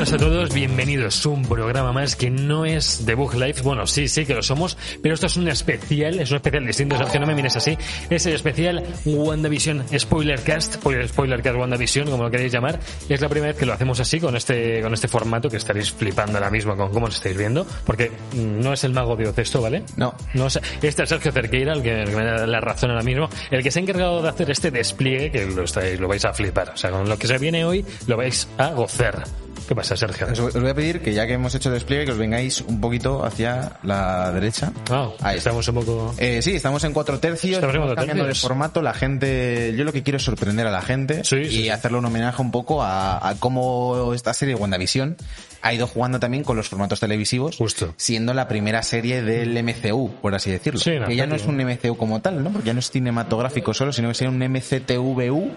Buenas a todos, bienvenidos a un programa más que no es de Bug Life. Bueno, sí, sí que lo somos, pero esto es un especial, es un especial distinto, Sergio, no me mires así. Es el especial WandaVision Spoiler Cast, Spoiler, Spoiler Cast WandaVision, como lo queréis llamar. Es la primera vez que lo hacemos así, con este, con este formato, que estaréis flipando ahora mismo con cómo os estáis viendo, porque no es el mago de Ocesto, ¿vale? No. no es, este es Sergio Cerqueira, el que, el que me da la razón ahora mismo, el que se ha encargado de hacer este despliegue, que lo, estáis, lo vais a flipar. O sea, con lo que se viene hoy, lo vais a gozar. ¿Qué pasa, Sergio? Os, os voy a pedir que ya que hemos hecho el despliegue, que os vengáis un poquito hacia la derecha. Ah, Ahí. estamos un poco... Eh, sí, estamos en cuatro tercios, Estamos en cuatro cambiando tercios. de formato. La gente, yo lo que quiero es sorprender a la gente Sí, y sí. hacerle un homenaje un poco a, a cómo esta serie WandaVision ha ido jugando también con los formatos televisivos, Justo. siendo la primera serie del MCU, por así decirlo. Sí, que ya no es un MCU como tal, ¿no? Porque ya no es cinematográfico solo, sino que sería un MCTVU.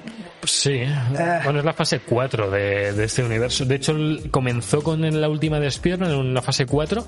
Sí, bueno, es la fase 4 de, de este universo. De hecho, comenzó con la última de Spider-Man en la fase 4.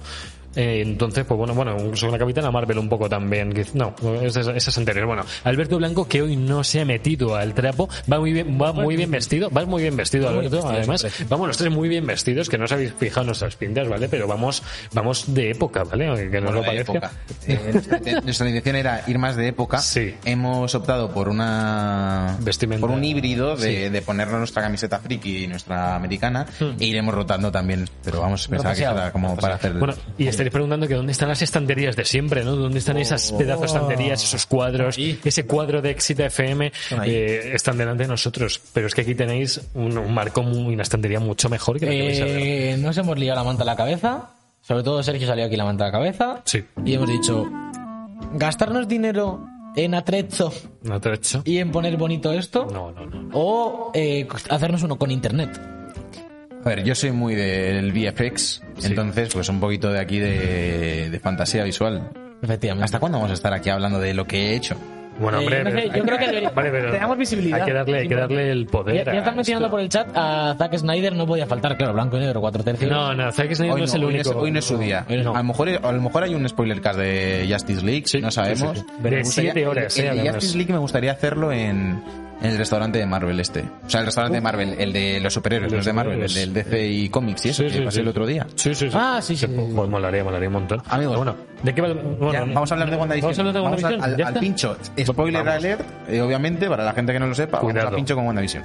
Eh, entonces, pues bueno, bueno, incluso la Capitana Marvel un poco también. que- No, esas, esas anteriores. Bueno, Alberto Blanco, que hoy no se ha metido al trapo, va muy bien, va muy bien vestido. Vas muy bien vestido, Alberto, además. Vamos los tres muy bien vestidos, que no os habéis fijado nuestras pintas, ¿vale? Pero vamos, vamos de época, ¿vale? Que no Bueno, lo parezca. época. Eh, nuestra, nuestra intención era ir más de época. Sí. Hemos optado por una Vestimenta. por un híbrido de, Sí. de ponernos nuestra camiseta friki y nuestra americana Hmm. e iremos rotando también. Pero vamos, pensaba que era como para hacer. Bueno, y estaréis preguntando que dónde están las estanterías de siempre, ¿no? ¿Dónde están esas pedazos de estanterías, esos cuadros, ese cuadro de Éxito FM? ahí. eh, están delante de nosotros. Pero es que aquí tenéis un, un marco, muy, una estantería mucho mejor que la que vais a ver. Eh, nos hemos liado la manta a la cabeza. Sobre todo Sergio salió aquí la manta a la cabeza. Sí. Y hemos dicho, gastarnos dinero en atrezo ¿No te lo he hecho? y en poner bonito esto. No, no, no. no. O eh, hacernos uno con internet. A ver, yo soy muy del VFX, entonces pues un poquito de aquí de, de fantasía visual. Efectivamente. ¿Hasta cuándo vamos a estar aquí hablando de lo que he hecho? Bueno, Eh, hombre, no sé, pero- yo creo que debería- Vale, pero te damos visibilidad. Hay que darle, hay que darle el poder. Ya, ya están mencionando esto. por el chat a Zack Snyder, no podía faltar, claro, blanco y negro, cuatro tercios. No, no, Zack Snyder Hoy no no, es el hoy único. es, hoy no es su día. No. A, lo mejor, a lo mejor hay un spoiler cast de Justice League, Sí, no sabemos. sí, sí, De siete horas, el, eh, el además. Justice League me gustaría hacerlo en, en el restaurante de Marvel este. O sea, el restaurante de Marvel, el de los superhéroes, Los de Marvel, el del DC y Comics y eso, Sí, que sí, pasé sí. el otro día. Sí, sí, sí. Ah, sí, sí, sí. Pues molaría, molaría un montón. Amigos. Bueno, ¿de qué va? Bueno, Ya, vamos a hablar de WandaVision. Vamos a hablar de Vamos WandaVision. al, ¿Ya al está? pincho. Spoiler Vamos. alert, eh, obviamente, para la gente que no lo sepa, vamos al pincho con WandaVision.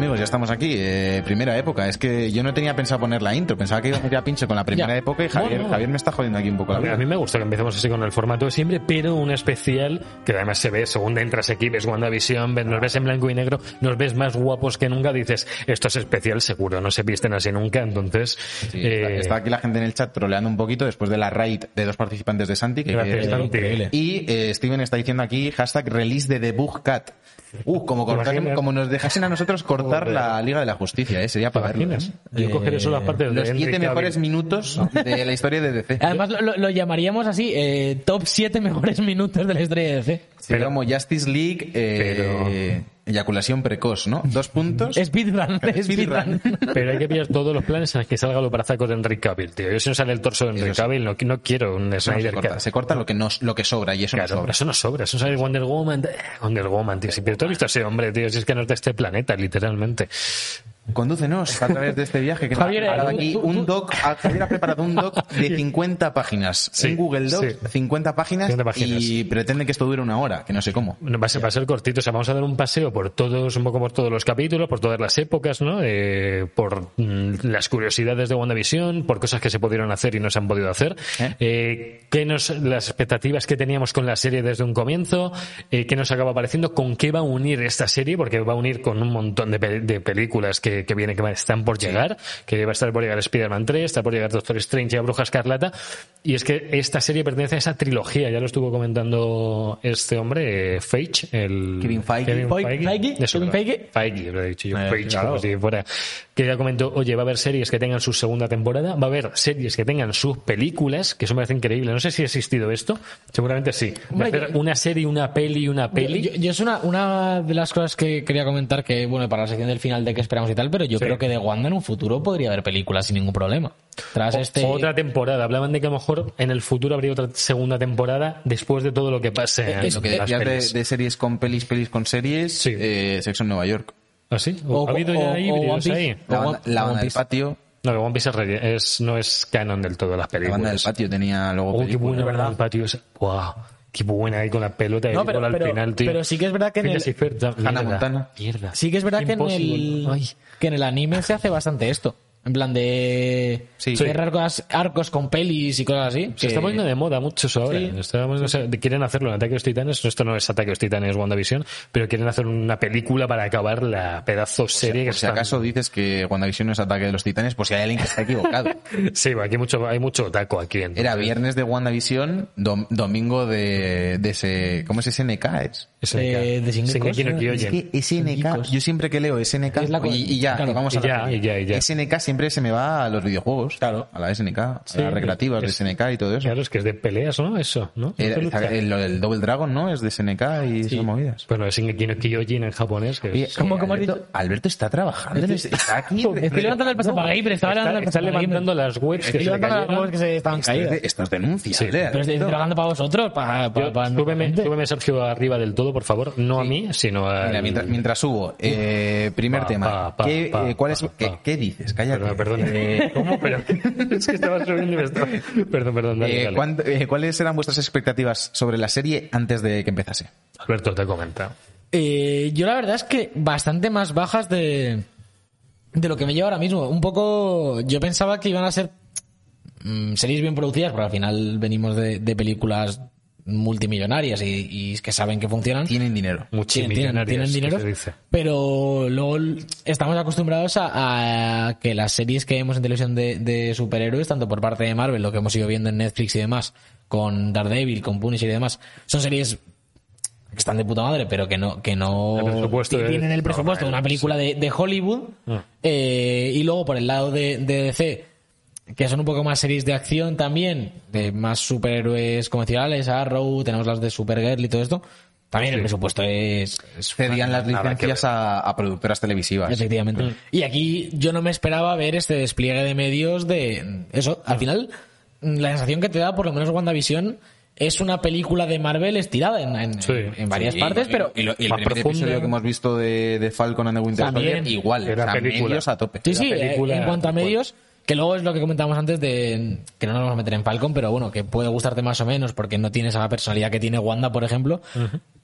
Amigos, ya estamos aquí. Eh, primera época. Es que yo no tenía pensado poner la intro. Pensaba que iba a meter a pincho con la primera Ya. época y Javier, Bueno. Javier me está jodiendo aquí un poco la vida. a mí me gusta que empecemos así con el formato de siempre, pero un especial que además se ve, según entras aquí, ves WandaVision, ves- nos ves en blanco y negro, nos ves más guapos que nunca, dices, esto es especial seguro, no se visten así nunca, entonces... Sí, eh, está, aquí la gente en el chat troleando un poquito después de la raid de dos participantes de Santi. Que Gracias, Santi. Y eh, Steven está diciendo aquí hashtag release de The Bug Cat. Uh, como, ¿Te cortasen- imaginas? como nos dejasen a nosotros cortar Joder. la Liga de la Justicia, ¿eh? sería ¿Te para verlo. imaginas? ¿eh? Yo cogeré solo las partes de Los Henry siete Cavill. mejores minutos de la historia de DC. Además, lo, lo- lo llamaríamos así, eh, top 7 mejores minutos de la historia de DC. Sería como Justice League, eh, eyaculación precoz, ¿no? Dos puntos. Speedrun, speedrun. Pero hay que pillar todos los planes en los que salga lo brazacos de Enrique Cavill, tío. Yo si no sale el torso de Enrique sí. Cavill, no, no quiero un no se Snyder corta, Cut. se corta lo que, nos, lo que sobra y eso Claro, no sobra. eso no sobra, eso sale Wonder Woman, eh, Wonder Woman, tío. Si, pero tú has visto a ese hombre, tío, si es que no es de este planeta, literalmente. Condúcenos a través de este viaje que nos ha Javier, preparado tú- aquí tú- un doc. Javier ha preparado un doc de 50 páginas. Sí, en Google Docs, sí. 50 páginas, 50 páginas. y pretende que esto dure una hora, que no sé cómo. No, Va a, ser, va a ser cortito, o sea, vamos a dar un paseo por todos, un poco por todos los capítulos, por todas las épocas, ¿no? Eh, por mm, las curiosidades de WandaVision, por cosas que se pudieron hacer y no se han podido hacer, ¿Eh? eh, qué nos, las expectativas que teníamos con la serie desde un comienzo, eh, qué nos acaba pareciendo, con qué va a unir esta serie, porque va a unir con un montón de, pe- de películas que, que, que viene, que están por llegar, que va a estar por llegar Spider-Man 3, está por llegar Doctor Strange y la Bruja Escarlata, y es que esta serie pertenece a esa trilogía, ya lo estuvo comentando este hombre, eh, Feige, el... Kevin Feige. Kevin Feige, Feige, Eso, Kevin Feige. Feige, lo he dicho yo, Eh, Feige, claro. como si fuera, que ya comentó, oye, va a haber series que tengan su segunda temporada, va a haber series que tengan sus películas, que eso me parece increíble, no sé si ha existido esto, seguramente sí, Hombre, hacer yo- una serie, una peli, una peli, Yo, yo es una, una de las cosas que quería comentar que, bueno, para la sección del final de que esperamos y tal, pero yo Sí. creo que de Wanda en un futuro podría haber películas sin ningún problema. Tras este... Otra temporada. Hablaban de que a lo mejor en el futuro habría otra segunda temporada después de todo lo que pase en Es Lo que las decías de, pelis. de series con pelis, pelis con series, Sí. eh, Sexo en Nueva York. ¿Ah, sí? O- ¿Ha habido o- ya o híbridos One Piece. ahí? La O la o banda del patio. No, que One Piece es, es- no es canon del todo las La películas. banda del patio tenía luego Oh, qué buena del patio. esa. Wow. Qué buena ahí con la pelota y No, pero- gol al pero- final, tío. pero sí que es verdad que en Phineas el- y Ferb, da- Hannah mierda, Montana. Mierda. Sí que es verdad que en, el, que en el anime se hace bastante esto. En plan de Sí. arcos, arcos con pelis y cosas así. Se que- está poniendo de moda mucho eso ahora. Sí. Está poniendo- o sea, quieren hacerlo en Ataque a los Titanes. Esto no es Ataque a los Titanes, WandaVision, pero quieren hacer una película para acabar la pedazo serie que Por si están- acaso dices que WandaVision no es Ataque de los Titanes, pues si hay alguien que está equivocado. Sí, aquí hay mucho, hay mucho taco aquí. entonces. Era viernes de WandaVision, dom- domingo de, de ese... ¿Cómo es SNK? Es? SNK. Eh, de no, Es que SNK, yo siempre que leo SNK Es la y, y ya, claro, y vamos y a la y ya, y ya. SNK siempre se me va a los videojuegos, Claro. a la SNK, a Sí, las recreativas es- de SNK y todo eso. Claro, es que es de peleas, ¿no? Eso, ¿no? Era- ¿No te lucha? el, el Double Dragon, ¿no? Es de SNK y esas movidas. Bueno, es Shingeki no Kyojin en japonés. Que Oye, es- ¿Cómo- cómo has Alberto, dicho? Alberto está trabajando, en ese- está aquí. Estoy levantando el pasapagamer, estaba está, levantando el está levantando las webs que Estoy se le levantando las cayeron. webs que se estaban caídas. de- esto es denuncia. Sí. Lea, Pero estoy trabajando para vosotros, para, súbeme, Sergio arriba del todo, por favor. No a mí, sino a. Mira, mientras, mientras subo, eh, primer Pa, tema. pa, pa, ¿Qué, pa, eh, cuál es, pa, qué, dices? Cállate. Perdón, perdón. Eh, ¿Cómo? Pero, es que estaba subiendo y me estaba. Perdón, perdón, dale, eh, dale. ¿cuándo- eh, ¿Cuáles eran vuestras expectativas sobre la serie antes de que empezase? Alberto te comenta. Eh, yo la verdad es que bastante más bajas de, de lo que me lleva ahora mismo. Un poco, yo pensaba que iban a ser mm, series bien producidas, porque al final venimos de, de películas multimillonarias y, y que saben que funcionan. Tienen dinero. Tienen, tienen- Multimillonarias, tienen que dinero, se dice. pero luego estamos acostumbrados a, a que las series que vemos en televisión de, de superhéroes, tanto por parte de Marvel, lo que hemos ido viendo en Netflix y demás, con Daredevil, con Punisher y demás, son series que están de puta madre, pero que no, que no El tienen el presupuesto de una película de, de Hollywood. Ah. Eh, y luego por el lado de, de DC, que son un poco más series de acción también, de más superhéroes convencionales, Arrow, tenemos las de Supergirl y todo esto. También el presupuesto es, es Cedían las licencias a, a productoras televisivas. Efectivamente. Y aquí yo no me esperaba ver este despliegue de medios de eso. Al final, la sensación que te da, por lo menos WandaVision, es una película de Marvel estirada en, en- Sí. en varias Sí, partes, y- pero y, lo- y el más primer episodio que hemos visto de, de Falcon and the Winter También. Soldier, igual, Era o sea, película. medios a tope. Sí, sí, eh, película, en cuanto a cual. Que luego es lo que comentábamos antes de que no nos vamos a meter en Falcon, pero bueno, que puede gustarte más o menos porque no tienes a la personalidad que tiene Wanda, por ejemplo.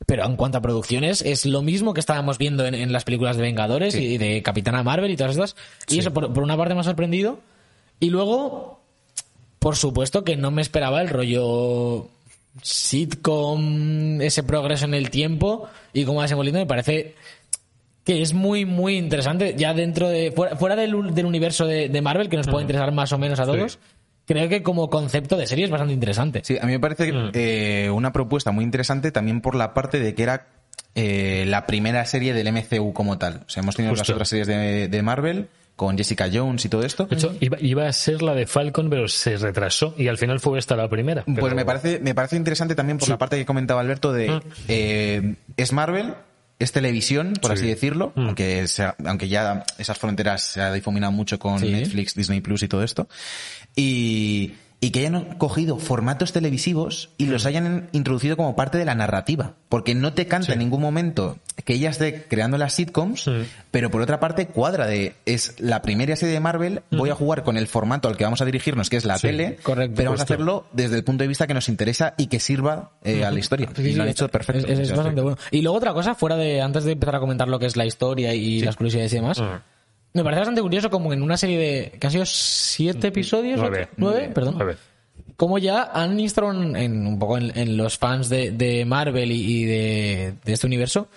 Pero en cuanto a producciones, es lo mismo que estábamos viendo en, en las películas de Vengadores y de Capitana Marvel y todas estas. Y eso, por, por una parte me ha sorprendido. Y luego, por supuesto que no me esperaba el rollo sitcom, ese progreso en el tiempo y cómo va desenvolviendo, me parece que es muy, muy interesante. Ya dentro de. fuera, fuera del, del universo de, de Marvel, que nos puede interesar más o menos a todos, creo que como concepto de serie es bastante interesante. Sí, a mí me parece Mm. eh, una propuesta muy interesante también por la parte de que era eh, la primera serie del MCU como tal. O sea, hemos tenido las otras series de, de Marvel con Jessica Jones y todo esto. De hecho, iba, iba a ser la de Falcon, pero se retrasó y al final fue esta la primera. Pues me parece, me parece interesante también por la parte que comentaba Alberto de Mm. eh, es Marvel, es televisión, por Sí. así decirlo, Mm. aunque sea- aunque ya esas fronteras se ha difuminado mucho con Sí. Netflix, Disney Plus y todo esto. Y, y que hayan cogido formatos televisivos y los hayan introducido como parte de la narrativa. Porque no te canta en ningún momento que ella esté creando las sitcoms, Sí. pero por otra parte cuadra de es la primera serie de Marvel, voy a jugar con el formato al que vamos a dirigirnos, que es la Sí, tele, correcto. pero vamos a hacerlo desde el punto de vista que nos interesa y que sirva eh, a la historia. Y lo han hecho perfecto. Es, bastante bueno. Y luego otra cosa, fuera de. Antes de empezar a comentar lo que es la historia y las curiosidades y demás. Me parece bastante curioso como en una serie de. que han sido siete episodios. Nueve. ¿Nueve? Perdón. Nueve. Como ya han instaurado en, un poco en, en los fans de, de Marvel y, y de, de este universo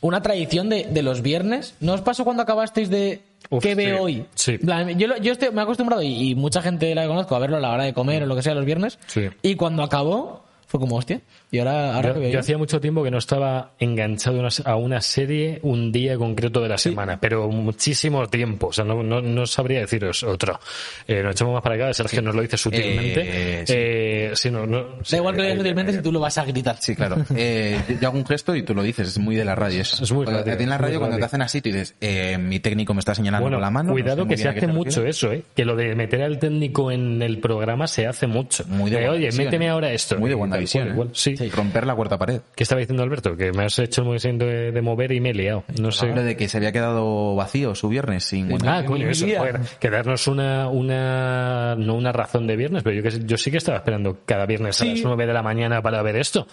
una tradición de, de los viernes. ¿No os pasó cuando acabasteis de Uf, ¿qué sí, veo hoy? sí. Yo, yo estoy, me he acostumbrado y, y mucha gente la que conozco a verlo a la hora de comer o lo que sea los viernes. Sí. Y cuando acabó, fue como, hostia. Y ahora, ahora Yo, que hacía mucho tiempo que no estaba enganchado a una- a una serie un día concreto de la semana, pero muchísimo tiempo. O sea, no, no, no sabría deciros otro. Eh, nos echamos más para acá, Sergio nos lo dice sutilmente. Eh, sí. Eh, sí, no, no, Da igual que lo digas eh, sutilmente si tú lo vas a gritar. Sí, claro. Eh, yo- hago un gesto y tú lo dices, es muy de la radio. eso. Es muy Cuando- radio, en la radio, cuando radio. te hacen así, tú dices, eh, mi técnico me está señalando Bueno, con la mano. no sé cuidado que se hace mucho eso, ¿eh? Que lo de meter al técnico en el programa se hace mucho. Muy de Eh, Oye, méteme ahora esto. Muy de igual. Sí. Romper la cuarta pared. ¿Qué estaba diciendo Alberto? Que me has hecho el movimiento de, de mover y me he liado. No sé. Lo de que se había quedado vacío su viernes sin Ah, WandaVision. coño, eso. Joder, que darnos una, una, no una razón de viernes, pero yo, que, yo sí que estaba esperando cada viernes a Sí. las 9 de la mañana para ver esto.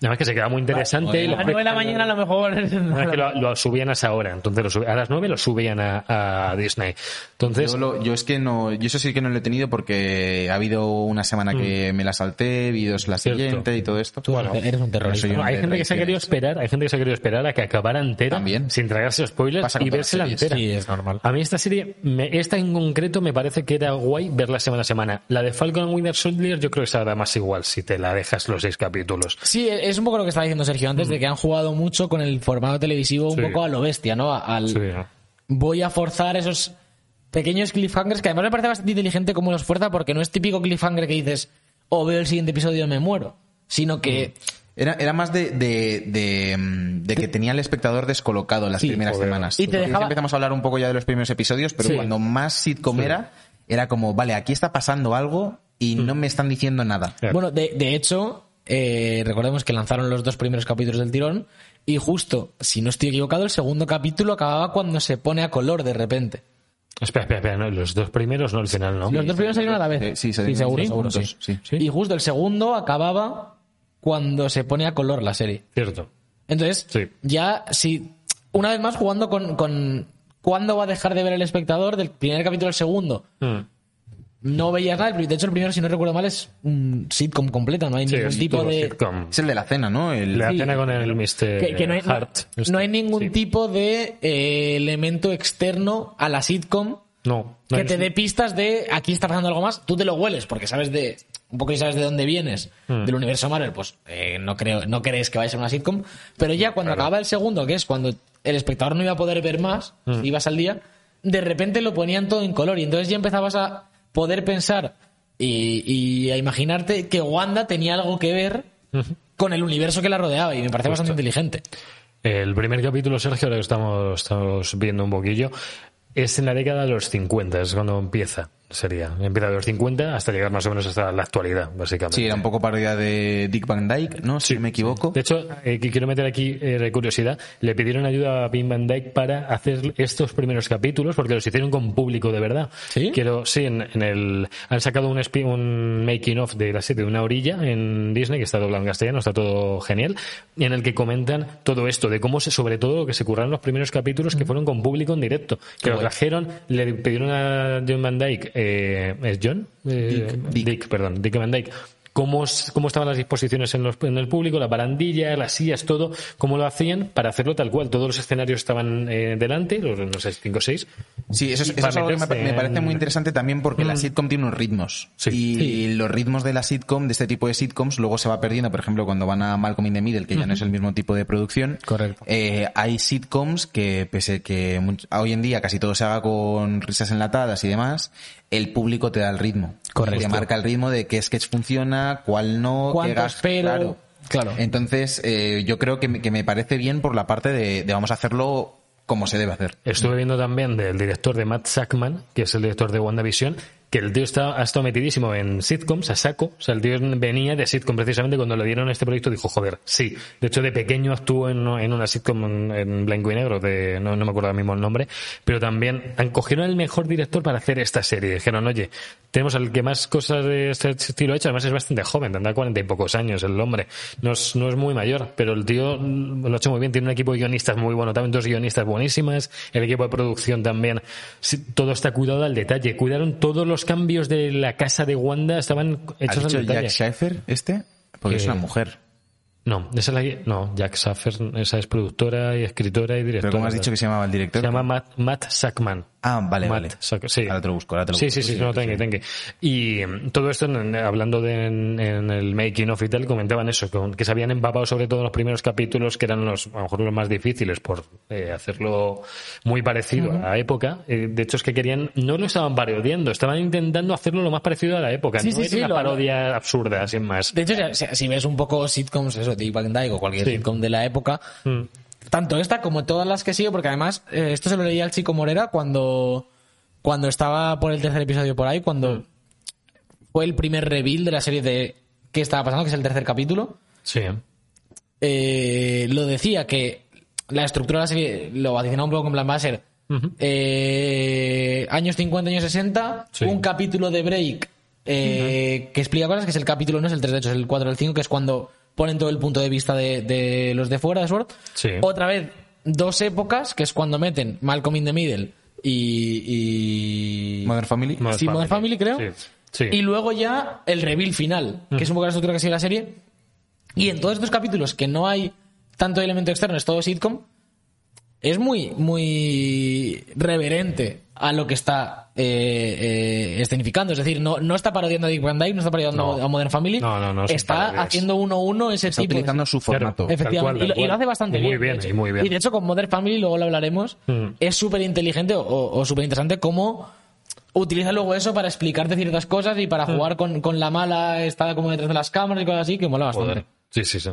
Además que se quedaba muy interesante. y A las 9 de la mañana a lo mejor. Además que lo, lo subían a esa hora, entonces lo sub- a las 9 lo subían a, a Disney. Entonces, Yo, lo- yo es que no, yo eso sí que no lo he tenido porque ha habido una semana que me la salté, vídeos la Mm. Cierto. siguiente y todo esto. Bueno, Eres un terrorista. hay gente que se ha querido esperar, hay gente que se ha querido esperar a que acabara entera También. sin tragarse spoilers y todas verse la las entera. Sí, es normal. A mí esta serie, me- esta en concreto me parece que era guay verla semana a semana. La de Falcon and Winter Soldier yo creo que se da más igual si te la dejas los seis capítulos. Sí, es un poco lo que estaba diciendo Sergio antes, de que han jugado mucho con el formato televisivo un Sí. poco a lo bestia, ¿no? Al. Voy a forzar esos pequeños cliffhangers que además me parece bastante inteligente cómo los fuerza porque no es típico cliffhanger que dices, o veo el siguiente episodio y me muero, sino que Era, era más de, de, de, mm, de que tenía el espectador descolocado las Sí, primeras joder. semanas. Y te dejaba- empezamos a hablar un poco ya de los primeros episodios, pero Sí. cuando más sitcom era, era como, vale, aquí está pasando algo y Mm. no me están diciendo nada. Claro. Bueno, de, de hecho, eh, recordemos que lanzaron los dos primeros capítulos del tirón y justo, si no estoy equivocado, el segundo capítulo acababa cuando se pone a color de repente. Espera, espera, espera, no, los dos primeros no, el final no. los dos primeros salieron a la vez. Sí, sí, salieron seguro, sí, seguro, sí. sí. Sí. Y justo el segundo acababa cuando se pone a color la serie. Cierto. Entonces, Sí. ya si una vez más jugando con, con cuándo va a dejar de ver el espectador del primer capítulo al segundo. Mm. No veías nada. De hecho, el primero, si no recuerdo mal, es un sitcom completo. No hay Sí, ningún tipo de. sitcom. Es el de la cena, ¿no? El, La Sí. cena con el Mr. Que, que no, hay, no- Hart. este. no hay ningún Sí. tipo de eh, elemento externo a la sitcom No. no que te dé pistas de aquí está pasando algo más. Tú te lo hueles porque sabes de un poco y sabes de dónde vienes Hmm. del universo Marvel. Pues eh, no creo, no crees que vaya a ser una sitcom. Pero ya cuando acababa el segundo, que es cuando el espectador no iba a poder ver más, Hmm. ibas al día, de repente lo ponían todo en color y entonces ya empezabas a poder pensar y, y a imaginarte que Wanda tenía algo que ver con el universo que la rodeaba y me parece bastante inteligente. El primer capítulo, Sergio, ahora que estamos, estamos viendo un poquillo, es en la década de los 50, es cuando empieza, sería. Empieza de los 50 hasta llegar más o menos hasta la actualidad, básicamente. Sí, era un poco parodia de Dick Van Dyke, ¿no? Si me equivoco. De hecho, eh, quiero meter aquí eh, de curiosidad, le pidieron ayuda a Pim Van Dyke para hacer estos primeros capítulos porque los hicieron con público de verdad. ¿Sí? Quiero, sí, en, en el han sacado un, espi- un making of de la serie de una orilla en Disney que está doblado en castellano, está todo genial, y en el que comentan todo esto de cómo se, sobre todo lo que se curraron los primeros capítulos que fueron con público en directo, que lo trajeron, le pidieron a John Van Dyke, eh, ¿es John? Eh, Dick. Dick, perdón, Dick Van Dyke. Cómo, es- cómo estaban las disposiciones en, los- en el público, la barandilla, las sillas, todo, cómo lo hacían para hacerlo tal cual. Todos los escenarios estaban eh, delante, los, no sé, cinco o seis. Sí, eso es, eso algo que me, parece muy interesante también porque la sitcom tiene unos ritmos. Sí. Y Sí. los ritmos de la sitcom, de este tipo de sitcoms, luego se va perdiendo. Por ejemplo, cuando van a Malcolm in the Middle, que ya no es el mismo tipo de producción. Correcto. eh, hay sitcoms que, pese que hoy en día casi todo se haga con risas enlatadas y demás, el público te da el ritmo. Correcto. Te marca el ritmo de qué sketch funciona, cuál no, qué ¿Cuánto gas- espero? Claro. Claro. Entonces, eh, yo creo que me, que me parece bien por la parte de, de vamos a hacerlo como se debe hacer. Estuve viendo también del director de Matt Sackman, que es el director de WandaVision, que el tío está, ha estado metidísimo en sitcoms, a saco. O sea, el tío venía de sitcom precisamente cuando le dieron este proyecto dijo, joder, sí. De hecho, de pequeño actuó en, en una sitcom en, blanco y negro, de, no, no me acuerdo ahora mismo el nombre, pero también han cogieron al mejor director para hacer esta serie. Dijeron, oye, tenemos al que más cosas de este estilo ha hecho, además es bastante joven, tendrá cuarenta y pocos años el hombre. No es, no es muy mayor, pero el tío lo ha hecho muy bien, tiene un equipo de guionistas muy bueno, también dos guionistas buenísimas, el equipo de producción también, todo está cuidado al detalle, cuidaron todos los cambios de la casa de Wanda, estaban ¿Has hechos dicho al Jack detalle. Schaefer este? Porque es Eh, una mujer. No, esa es la, no, Jack Saffer, esa es productora y escritora y directora. Pero como has dicho que se llamaba el director. Se llama Matt, Matt Sackman. Ah, vale, Matt vale. Sack- sí. Ahora te lo busco, ahora te lo Sí, busco. sí, sí, no, tengue, tengue. Y mm, todo esto, en- hablando de en, en el making of y tal, comentaban eso, que se habían empapado sobre todo en los primeros capítulos, que eran los, a lo mejor los más difíciles por eh, hacerlo muy parecido a la época. Eh, de hecho, es que querían, no lo estaban parodiando, estaban intentando hacerlo lo más parecido a la época. Sí, no sí, era sí, una lo- parodia absurda, sin más. De hecho, si, si ves un poco sitcoms, eso, Dick Van Dyke o cualquier Sí. sitcom de la época, Mm. tanto esta como todas las que sigo, porque además eh, esto se lo leía al chico Morera cuando, cuando estaba por el tercer episodio por ahí, cuando Mm. fue el primer reveal de la serie de qué estaba pasando, que es el tercer capítulo. Sí. eh, lo decía que la estructura de la serie lo vaticinaba un poco en plan va a ser eh, años 50, años 60, Sí. un capítulo de break eh, que explica cosas, que es el capítulo, no es el 3, de hecho es el 4 o el 5, que es cuando ponen todo el punto de vista de, de los de fuera de Sword. Sí. Otra vez, dos épocas, que es cuando meten Malcolm in the Middle y... y... Modern Family. Sí, Modern Family, creo. Sí. Sí. Y luego ya el reveal final, que es un poco la estructura que sigue la serie. Y en todos estos capítulos que no hay tanto elemento externo, es todo sitcom, es muy, muy reverente a lo que está eh, eh, escenificando. Es decir, no, no está parodiando a Dick Van Dyke, no está parodiando No. a Modern Family. No, no, no, está parodias. haciendo uno a uno ese Está tipo. utilizando su formato. Efectivamente, cual, y, lo, y hace bastante Muy bien. bien, de y muy bien. Y de hecho, con Modern Family, luego lo hablaremos, Mm. es súper inteligente o, o súper interesante cómo utiliza luego eso para explicarte ciertas cosas y Mm. para jugar con, con la mala, está como detrás de las cámaras y cosas así, que mola bastante. Joder. Sí, sí, sí.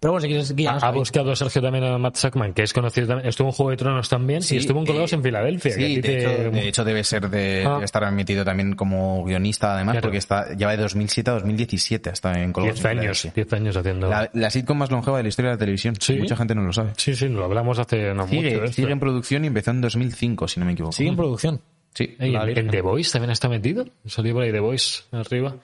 Pero bueno, si quieres guíanos Ha ahí. buscado Sergio también a Matt Sackman, que es conocido también. Estuvo en Juego de Tronos también Sí, y estuvo en Colgados eh, en Filadelfia. que Sí, ti de, te- hecho, de hecho debe ser de, Ah. debe estar admitido también como guionista además Claro. porque está lleva de 2007 a 2017 hasta en Colgados 10 en años, Filadelfia. 10 años haciendo. La, la sitcom más longeva de la historia de la televisión. Sí. Mucha gente no lo sabe. Sí, sí, lo hablamos hace no mucho. Sigue, esto. sigue en producción y empezó en 2005, si no me equivoco. Sigue en producción. Sí. En The Voice también está metido. Salió por ahí The Voice arriba.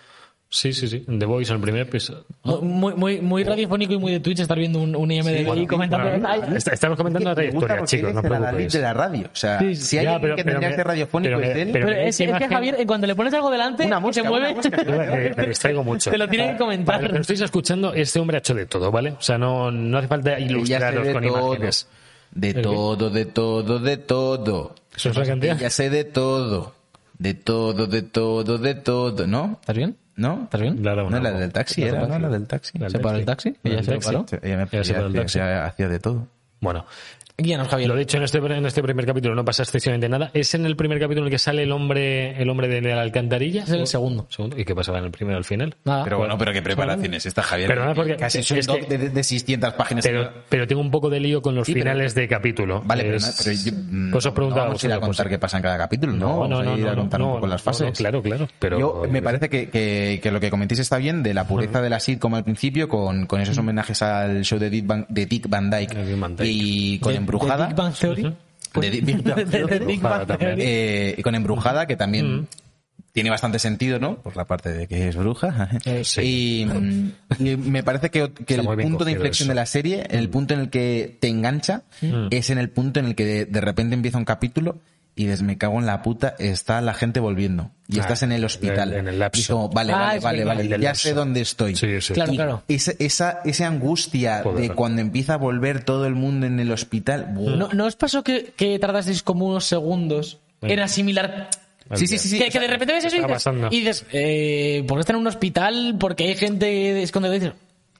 Sí, sí, sí. The Voice, en el primer episodio. Muy, muy, muy radiofónico y muy de Twitch estar viendo un, un IMDb Bueno, y comentando. bueno, estamos comentando la trayectoria, chicos, no Adalid preocupéis. de la radio. O sea, Sí, si hay ya, alguien pero- que tendría que ser radiofónico pero es me- él. pero- pero es, esa es que Javier, en cuanto le pones algo delante, Una se mosca, mueve. una mosca. Me, me distraigo mucho. Te lo tiene que comentar. Que lo estáis escuchando, este hombre ha hecho de todo, ¿vale? O sea, no, no hace falta Ya sé ilustraros de con todo. imágenes. De todo, de todo, de todo. ¿Eso es la cantidad? Ya sé de todo. De todo, de todo, de todo. ¿no? ¿Estás bien? ¿No? ¿Estás bien? No, una la del taxi era, ¿no? La del taxi. ¿Se paró el taxi? La ¿Ella se paró? Ella me hacía de todo. Bueno, Guíanos, Javier. lo dicho en este, en este primer capítulo no pasa excesivamente nada. ¿Es en el primer capítulo en el que sale el hombre el hombre de la alcantarilla? Es en el segundo. Segundo. ¿Y qué pasaba en el primero al final? Nada. Pero bueno, pero qué preparaciones esta, Javier. Perdona, porque Casi es un doc de, de- de 600 páginas. Pero, pero tengo un poco de lío con los Sí, pero- finales de capítulo. Vale, pero, Es- no, pero yo, mm, pues os no preguntaba vamos a ir a contar qué pasa en cada capítulo, ¿no? No, no, Vamos no, a ir no, a contar no, un poco no, las fases. no, claro, claro. Pero Yo, me parece que, que- que lo que comentéis está bien de la pureza de la sitcom al principio, con, con esos homenajes al show de Dick Van, de Dick Van Dyke, y con Embrujada. de Big Bang Theory. de Di- Big Bang De- de- de Theory. Big Bang Embrujada Theory. Eh, y con Embrujada, que también tiene bastante sentido, ¿no? Por la parte de que es bruja. Eh, sí. y, mm, y me parece que, el punto de inflexión eso. de la serie, el punto en el que te engancha, es en el punto en el que de, de repente empieza un capítulo y dices, me cago en la puta, está la gente volviendo. Y Ah, estás en el hospital. en el lapso. Y es como, vale, Ah, vale, es vale, vale, ya sé dónde estoy. Sí, sí. Claro, Y claro. Esa, esa, esa angustia de cuando empieza a volver todo el mundo en el hospital. buah. ¿No, ¿No os pasó que, que tardasteis como unos segundos en asimilar? Sí, sí, sí, sí. que, que de repente ves eso y dices, y dices eh, ¿por qué está en un hospital? Porque hay gente escondida. Y dices,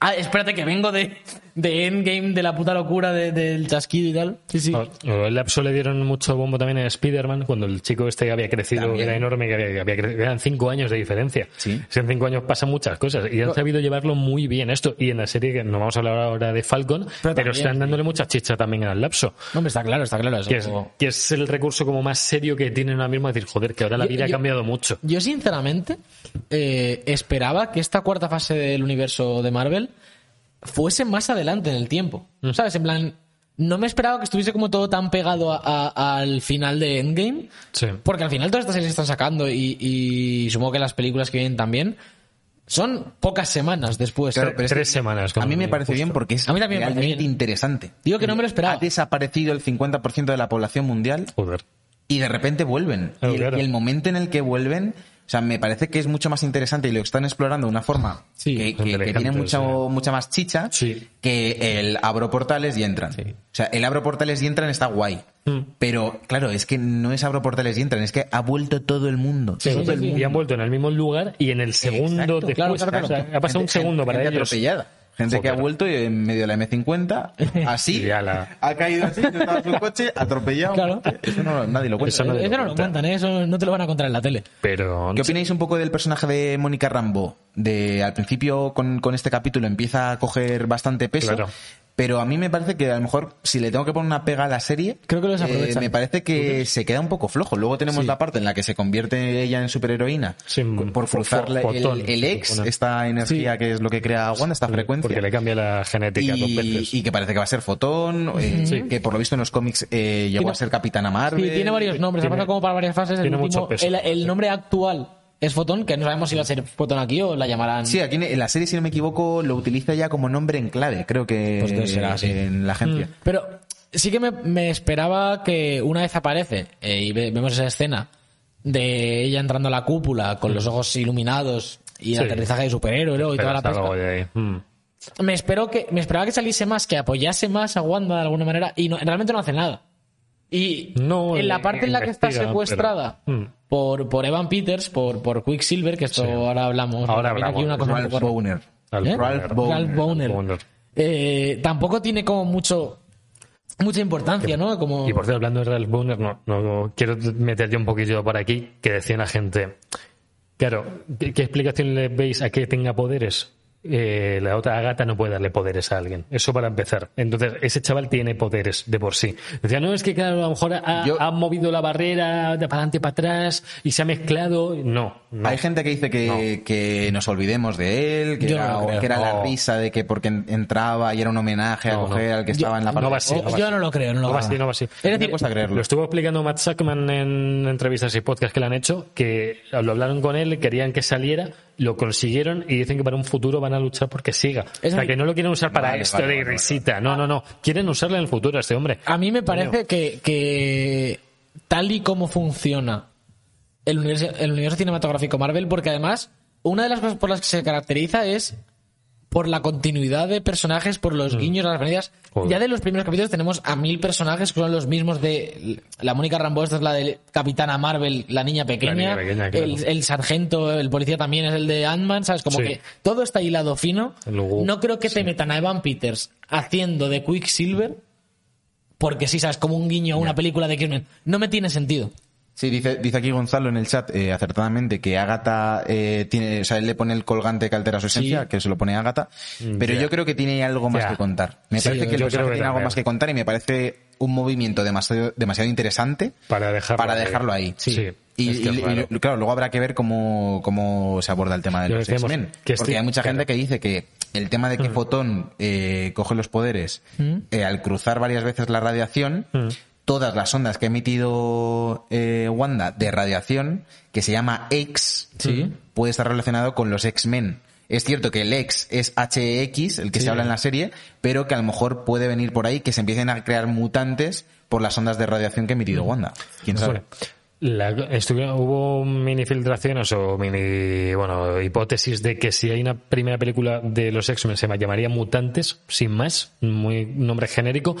ah, espérate que vengo de, de Endgame, de la puta locura de- del chasquido y tal. Sí, sí. El lapso le dieron mucho bombo también a Spider-Man cuando el chico este había crecido, También. era enorme, que había, había crecido, eran cinco años de diferencia. Sí. Si en cinco años pasan muchas cosas y han sabido llevarlo muy bien esto. Y en la serie, que no vamos a hablar ahora de Falcon, pero, también, están dándole mucha chicha también al lapso. No, hombre, está claro, está claro. Eso. Que es, que es el recurso como más serio que tienen ahora mismo, decir, joder, que ahora la Yo- vida ha cambiado mucho. Yo, sinceramente, eh, esperaba que esta cuarta fase del universo de Marvel fuese más adelante en el tiempo. Mm. ¿Sabes? En plan, no me esperaba que estuviese como todo tan pegado a- a- al final de Endgame. Sí. Porque al final todas estas series se están sacando y, y supongo que las películas que vienen también son pocas semanas después. Claro, pero es Tres que semanas, A mí me parece justo. bien porque es A mí también me parece realmente bien. interesante. Digo que no me lo esperaba. Ha desaparecido el 50% de la población mundial Joder. y de repente vuelven. Claro, y, el, claro. y el momento en el que vuelven, O sea, me parece que es mucho más interesante y lo están explorando de una forma Sí, que, que- que inteligente, tiene mucha, sí. mucha más chicha Sí. que el abro portales y entran. O sea, el abro portales y entran está guay. Mm. Pero, claro, es que no es abro portales y entran, es que ha vuelto todo el mundo. Sí. Y han vuelto en el mismo lugar y en el segundo Exacto, después. claro, claro, O sea, claro. ha pasado un segundo para ellos. atropellada. Gente que ha vuelto y en medio de la M50, así, la- ha caído así, estaba su coche, atropellado. Claro. Eso no, nadie lo cuenta. Eso no Eso no lo cuenta. cuentan, ¿eh? Eso no te lo van a contar en la tele. Pero ¿Qué opináis un poco del personaje de Mónica Rambo? De al principio con, con este capítulo empieza a coger bastante peso, Claro. Pero a mí me parece que a lo mejor si le tengo que poner una pega a la serie, Creo que desaprovechan. me parece que se queda un poco flojo. Luego tenemos Sí. la parte en la que se convierte ella en superheroína Sí, por fo- cruzar la- el, ex, esta energía que es lo que crea Wanda, esta frecuencia. porque le cambia la genética dos y, veces. y que parece que va a ser Fotón, eh, que por lo visto en los cómics eh, llegó a ser Capitana Marvel. Sí, tiene varios nombres, ha tiene- pasado como para varias fases. El, tiene mucho último- peso. el, el nombre actual es Fotón, que no sabemos si va a ser Fotón aquí o la llamarán. Sí, aquí en la serie, si no me equivoco, lo utiliza ya como nombre en clave, creo que Pues debe ser así. en la agencia. Pero sí que me, me esperaba que una vez aparece eh, y ve- vemos esa escena de ella entrando a la cúpula con los ojos iluminados y el Sí. aterrizaje de superhéroe luego y toda la pesca. de ahí. Mm. Me espero que me esperaba que saliese más, que apoyase más a Wanda de alguna manera y no, realmente no hace nada. Y No, en la eh, parte en la que está secuestrada pero- Mm. por, por Evan Peters, por, por Quicksilver, que esto Sí. ahora hablamos. Ahora hablamos. aquí una cosa Ralph poco- Boner. ¿Eh? Ralph Boner. Ralph Boner. Boner. Eh, tampoco tiene como mucho mucha importancia, ¿no? Como Y por cierto, hablando de Ralph Boner, no, no quiero meter yo un poquillo por aquí, que decía la gente, claro, ¿qué, qué explicación le veis a que tenga poderes? Eh, la otra Agatha no puede darle poderes a alguien. Eso para empezar. Entonces, ese chaval tiene poderes de por sí. Decía, no, es que claro, a lo mejor ha, Yo- ha movido la barrera de para adelante para atrás y se ha mezclado. No, no. Hay gente que dice que, que nos olvidemos de él, que Yo era, no lo creo. que era la risa de que porque en- entraba y era un homenaje a No, no. coger al que estaba en la no parte va así, de- no va yo así. no lo creo, no lo va creo. así, no va así. Es decir, cuesta creerlo. Lo estuvo explicando Matt Sackman en entrevistas y podcasts que le han hecho, que lo hablaron con él, querían que saliera, lo consiguieron y dicen que para un futuro van a luchar porque siga. Es o sea, que no lo quieren usar para Vale, esto vale, de vale, risita. No, no, no. Quieren usarlo en el futuro a este hombre. A mí me parece que, que tal y como funciona el universo, el universo cinematográfico Marvel, porque además, una de las cosas por las que se caracteriza es por la continuidad de personajes, por los guiños, las referencias. Mm. Joder. Ya de los primeros capítulos tenemos a mil personajes que son los mismos de la Mónica Rambo, esta es la de Capitana Marvel, la niña pequeña, niña pequeña, claro. el, el sargento, el policía también es el de Ant-Man, ¿sabes? Como Sí. que todo está hilado fino. Luego- no creo que te metan a Evan Peters haciendo de Quicksilver porque sí, sabes, como un guiño a una película de X-Men. No me tiene sentido. Sí, dice, dice aquí Gonzalo en el chat eh, acertadamente que Agatha eh, tiene, o sea, él le pone el colgante que altera su esencia, Sí. que se lo pone a Agatha, pero ya. yo creo que tiene algo más que contar. Me Sí, parece que el personaje tiene algo más que contar y me parece un movimiento demasiado, demasiado interesante Para dejarlo para dejarlo ahí. Sí. Y, Es que es y- claro, luego habrá que ver cómo, cómo se aborda el tema de Lo los X-Men. que Porque estoy- hay mucha claro. gente que dice que el tema de que Fotón eh, coge los poderes eh, al cruzar varias veces la radiación, todas las ondas que ha emitido eh, Wanda de radiación, que se llama X, puede estar relacionado con los X-Men. Es cierto que el X es HX, el que se habla en la serie, pero que a lo mejor puede venir por ahí que se empiecen a crear mutantes por las ondas de radiación que ha emitido Wanda. ¿Quién sabe? Bueno, la- estuvi- hubo mini filtraciones o mini bueno hipótesis de que si hay una primera película de los X-Men se llamaría Mutantes, sin más, muy nombre genérico,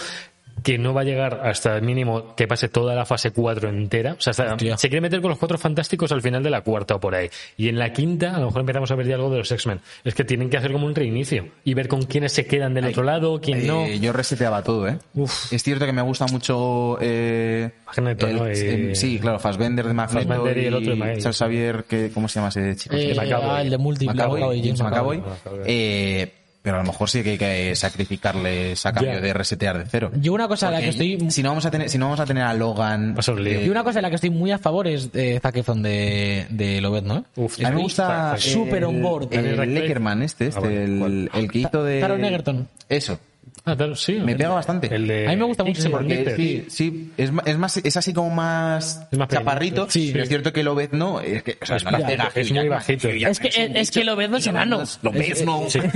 que no va a llegar hasta el mínimo que pase toda la fase 4 entera. O sea, hasta- se quiere meter con los cuatro fantásticos al final de la cuarta o por ahí. Y en la quinta, a lo mejor empezamos a ver ya algo de los X-Men. Es que tienen que hacer como un reinicio y ver con quiénes se quedan del otro lado, quién no. Eh, yo reseteaba todo, ¿eh? Uf. Es cierto que me gusta mucho. Eh, Magneto, el- ¿no? Y- sí, claro, Fassbender de Magneto. Fassbender y el otro de Magneto. Charles Xavier, que, ¿cómo se llama ese chico? Eh, ah, el de James McAvoy. McAvoy. Eh, pero a lo mejor sí que hay que sacrificarles a cambio Ya. de resetear de cero. Yo una cosa a la que estoy Si no vamos a tener, si no vamos a tener a Logan. Lío. y una cosa en la que estoy muy a favor es de Zac Efron de, de Lobet, ¿no? Uf, a mí me gusta el- súper on board. El, Radcliffe. Leckerman este, este Ah, bueno, el, el que hizo de... Taron Egerton. Eso. Ah, claro, sí. Me pega bastante. El de A mí me gusta mucho ese Porque sí, sí, es, es más, es así como más, Es más chaparrito, sí. pero es cierto que lo ves no, es que, o sea, es muy bajito. Es que, es que lo ves no es enano. Lo ves no. Sí.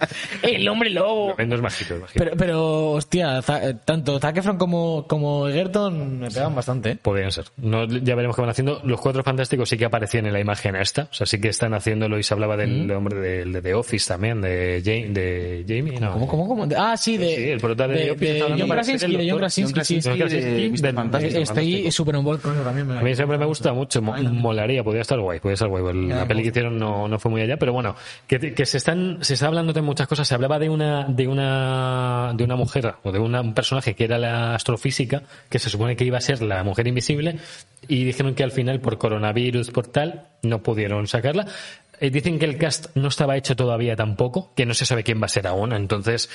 El hombre lobo. no es bajito, es bajito. Pero, pero hostia, eh, tanto Zac Efron como, como Egerton me pegan bastante. ¿eh? Podrían ser. No, ya veremos qué van haciendo. Los cuatro fantásticos sí que aparecían en la imagen esta. O sea, sí que están haciéndolo y se hablaba del hombre de, de The Office también, de, Jamie, de Jamie. No, ¿Cómo, cómo, cómo? Ah, sí, de, Sí, el prota de de, de está John Krasinski, de John. Krasinski, sí. Board con eso también. A mí siempre me gusta mucho, mo- molaría, podría estar guay, podría estar guay. pero La peli que hicieron no, fue muy allá, pero bueno, que, que se están, se está hablando de muchas cosas. Se hablaba de una, de una, de una mujer o de una- un personaje que era la astrofísica, que se supone que iba a ser la mujer invisible, y dijeron que al final por coronavirus, por tal, no pudieron sacarla. Eh, dicen que el cast no estaba hecho todavía tampoco, que no se sabe quién va a ser aún, entonces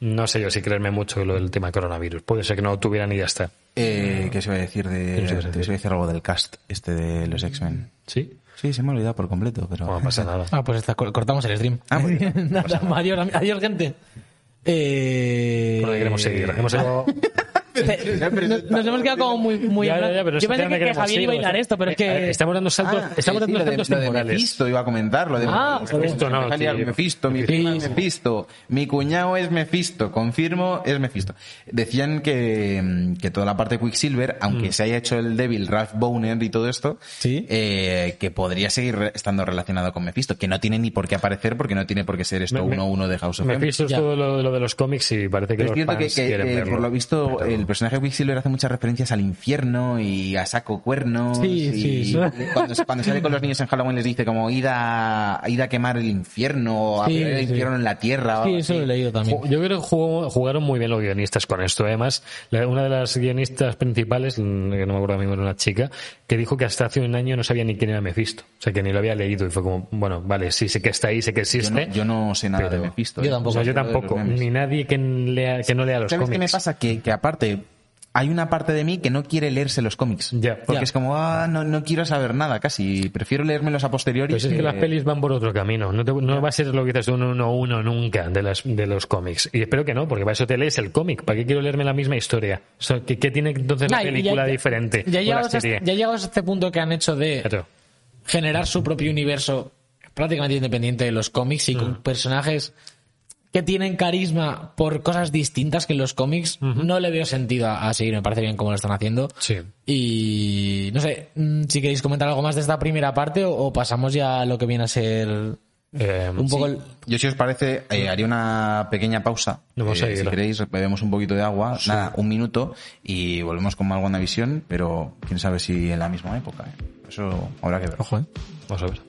no sé yo si creerme mucho lo del tema coronavirus. Puede ser que no tuvieran y ya está. Eh, ¿Qué se iba a decir de, ¿Qué se iba a te decir? a decir algo del cast, este de los X-Men? ¿Sí? Sí, se me ha olvidado por completo, pero. No pasa nada. Ah, pues está, cor- cortamos el stream. Ah, muy bien. Nada, adiós, adiós, gente. Eh... Por ahí queremos seguir. Hemos llegado- nos, hemos quedado como muy, muy Ya, pero Yo pensé que, Javier iba a hilar esto, pero es eh, que Estamos dando saltos, Ah, estamos sí, dando lo de, saltos lo de temporales. Mephisto iba a comentar, lo de Ah, Mephisto, Mephisto no. Mephisto, mi Sí, prima es sí. Mephisto, mi cuñado es Mephisto, confirmo, es Mephisto. Decían que, mm, que toda la parte de Quicksilver, aunque se haya hecho el débil Ralph Boner y todo esto, Sí. eh, que podría seguir estando relacionado con Mephisto, que no tiene ni por qué aparecer porque no tiene por qué ser esto Me- me- uno a uno de House of M. Mephisto es todo lo, lo de los cómics y parece que es los cierto que, fans que, eh, por lo visto Pero- el personaje de Quicksilver hace muchas referencias al infierno y a saco cuernos Sí, y sí. Cuando, cuando sale con los niños en Halloween les dice como ir a, a quemar el infierno o a Sí, poner el sí. infierno en la tierra Sí, eso lo he leído también. Yo creo que jugó- jugaron muy bien los guionistas con esto. Además, la- una de las guionistas principales, que no me acuerdo ahora mismo, era una chica, que dijo que hasta hace un año no sabía ni quién era Mephisto. O sea, que ni lo había leído y fue como, bueno, vale, sí sé que está ahí, sé que yo, existe. no, yo no sé nada pero- de Mephisto yo eh. tampoco. O sea, yo tampoco, ni nadie que, lea, que no lea los ¿Sabes qué me cómics. pasa? Que, que aparte hay una parte de mí que no quiere leerse los cómics. Ya. Porque Ya. es como, ah, no, no quiero saber nada casi. Prefiero leérmelos a posteriori. Pues es que que- las pelis van por otro camino. No, te- no va a ser lo que dices de uno uno uno nunca de, las, de los cómics. Y espero que no, porque para eso te lees el cómic. ¿Para qué quiero leerme la misma historia? O sea, ¿qué, qué tiene entonces la Nah, película ya- diferente? Ya llegados, a, este- ya llegados a este punto que han hecho de Claro. generar su propio universo prácticamente independiente de los cómics y Mm. con personajes que tienen carisma por cosas distintas que en los cómics, no le veo sentido a, a seguir. Me parece bien cómo lo están haciendo. Sí. Y no sé, mm, si queréis comentar algo más de esta primera parte o, o pasamos ya a lo que viene a ser Eh, un poco... Sí. el- Yo, si os parece, eh, haría una pequeña pausa. Eh, si queréis, bebemos un poquito de agua, nada, un minuto, y volvemos con más WandaVision, pero quién sabe si en la misma época. ¿eh? Eso habrá que ver. Ojo, ¿eh? Vamos a ver.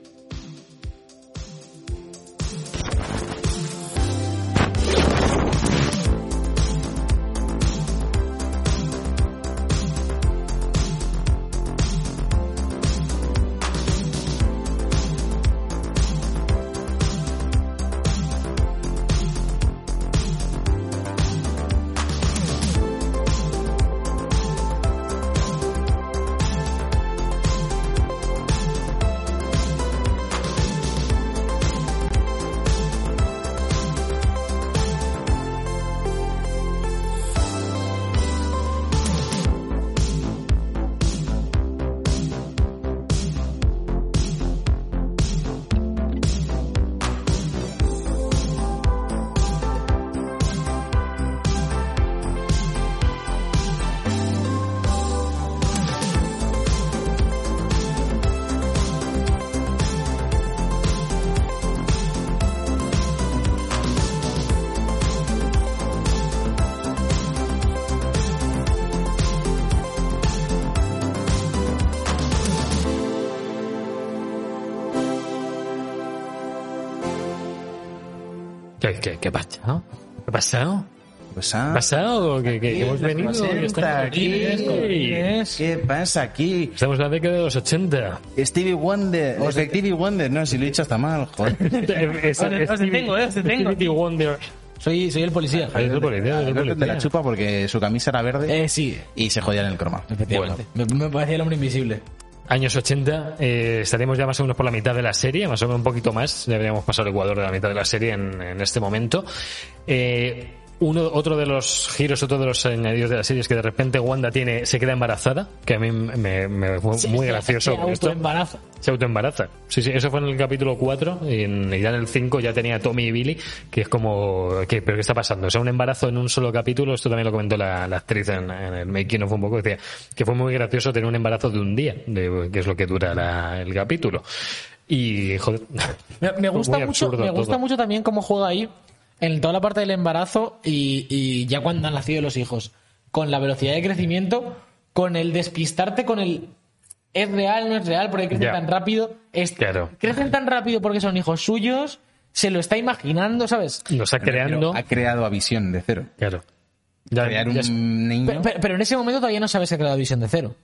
¿Qué ah, ha pasado? ¿Que, que- que hemos venido? aquí. ¿Qué pasa aquí? Estamos en la década de los 80. Stevie Wonder, o Stevie Wonder, no, si lo he dicho hasta mal, joder. Os- detengo, eh, os detengo. Stevie Wonder. Soy, soy el policía. Es el policía, el de la policía. chupa porque su camisa era verde Eh, sí, y se jodía en el croma. efectivamente. Me, me parecía el hombre invisible. Años 80, eh, estaremos ya más o menos por la mitad de la serie, más o menos un poquito más, ya habríamos pasado el Ecuador de la mitad de la serie en, en este momento. Eh, uno, otro de los giros, otro de los añadidos de la serie es que de repente Wanda tiene, se queda embarazada, que a mí me, me fue muy Se- gracioso. se autoembaraza. Se autoembaraza. Sí, sí, eso fue en el capítulo 4 y, en, y ya en el 5 ya tenía a Tommy y Billy, que es como, ¿qué, ¿pero qué está pasando? O sea, un embarazo en un solo capítulo, esto también lo comentó la, la actriz en, en el making of un poco, decía que fue muy gracioso tener un embarazo de un día, de, que es lo que dura la- el capítulo. Y, joder, Me, gusta mucho, me gusta todo. mucho también cómo juega ahí en toda la parte del embarazo y, y ya cuando han nacido los hijos, con la velocidad de crecimiento, con el despistarte, con el es real, no es real, porque crecen tan rápido, es- Claro. crecen tan rápido porque son hijos suyos, se lo está imaginando, ¿sabes? lo está creando. Ha creado a visión de cero. Claro. Ya, Crear ya un niño. Pero, pero- pero en ese momento todavía no sabes que ha creado visión de cero.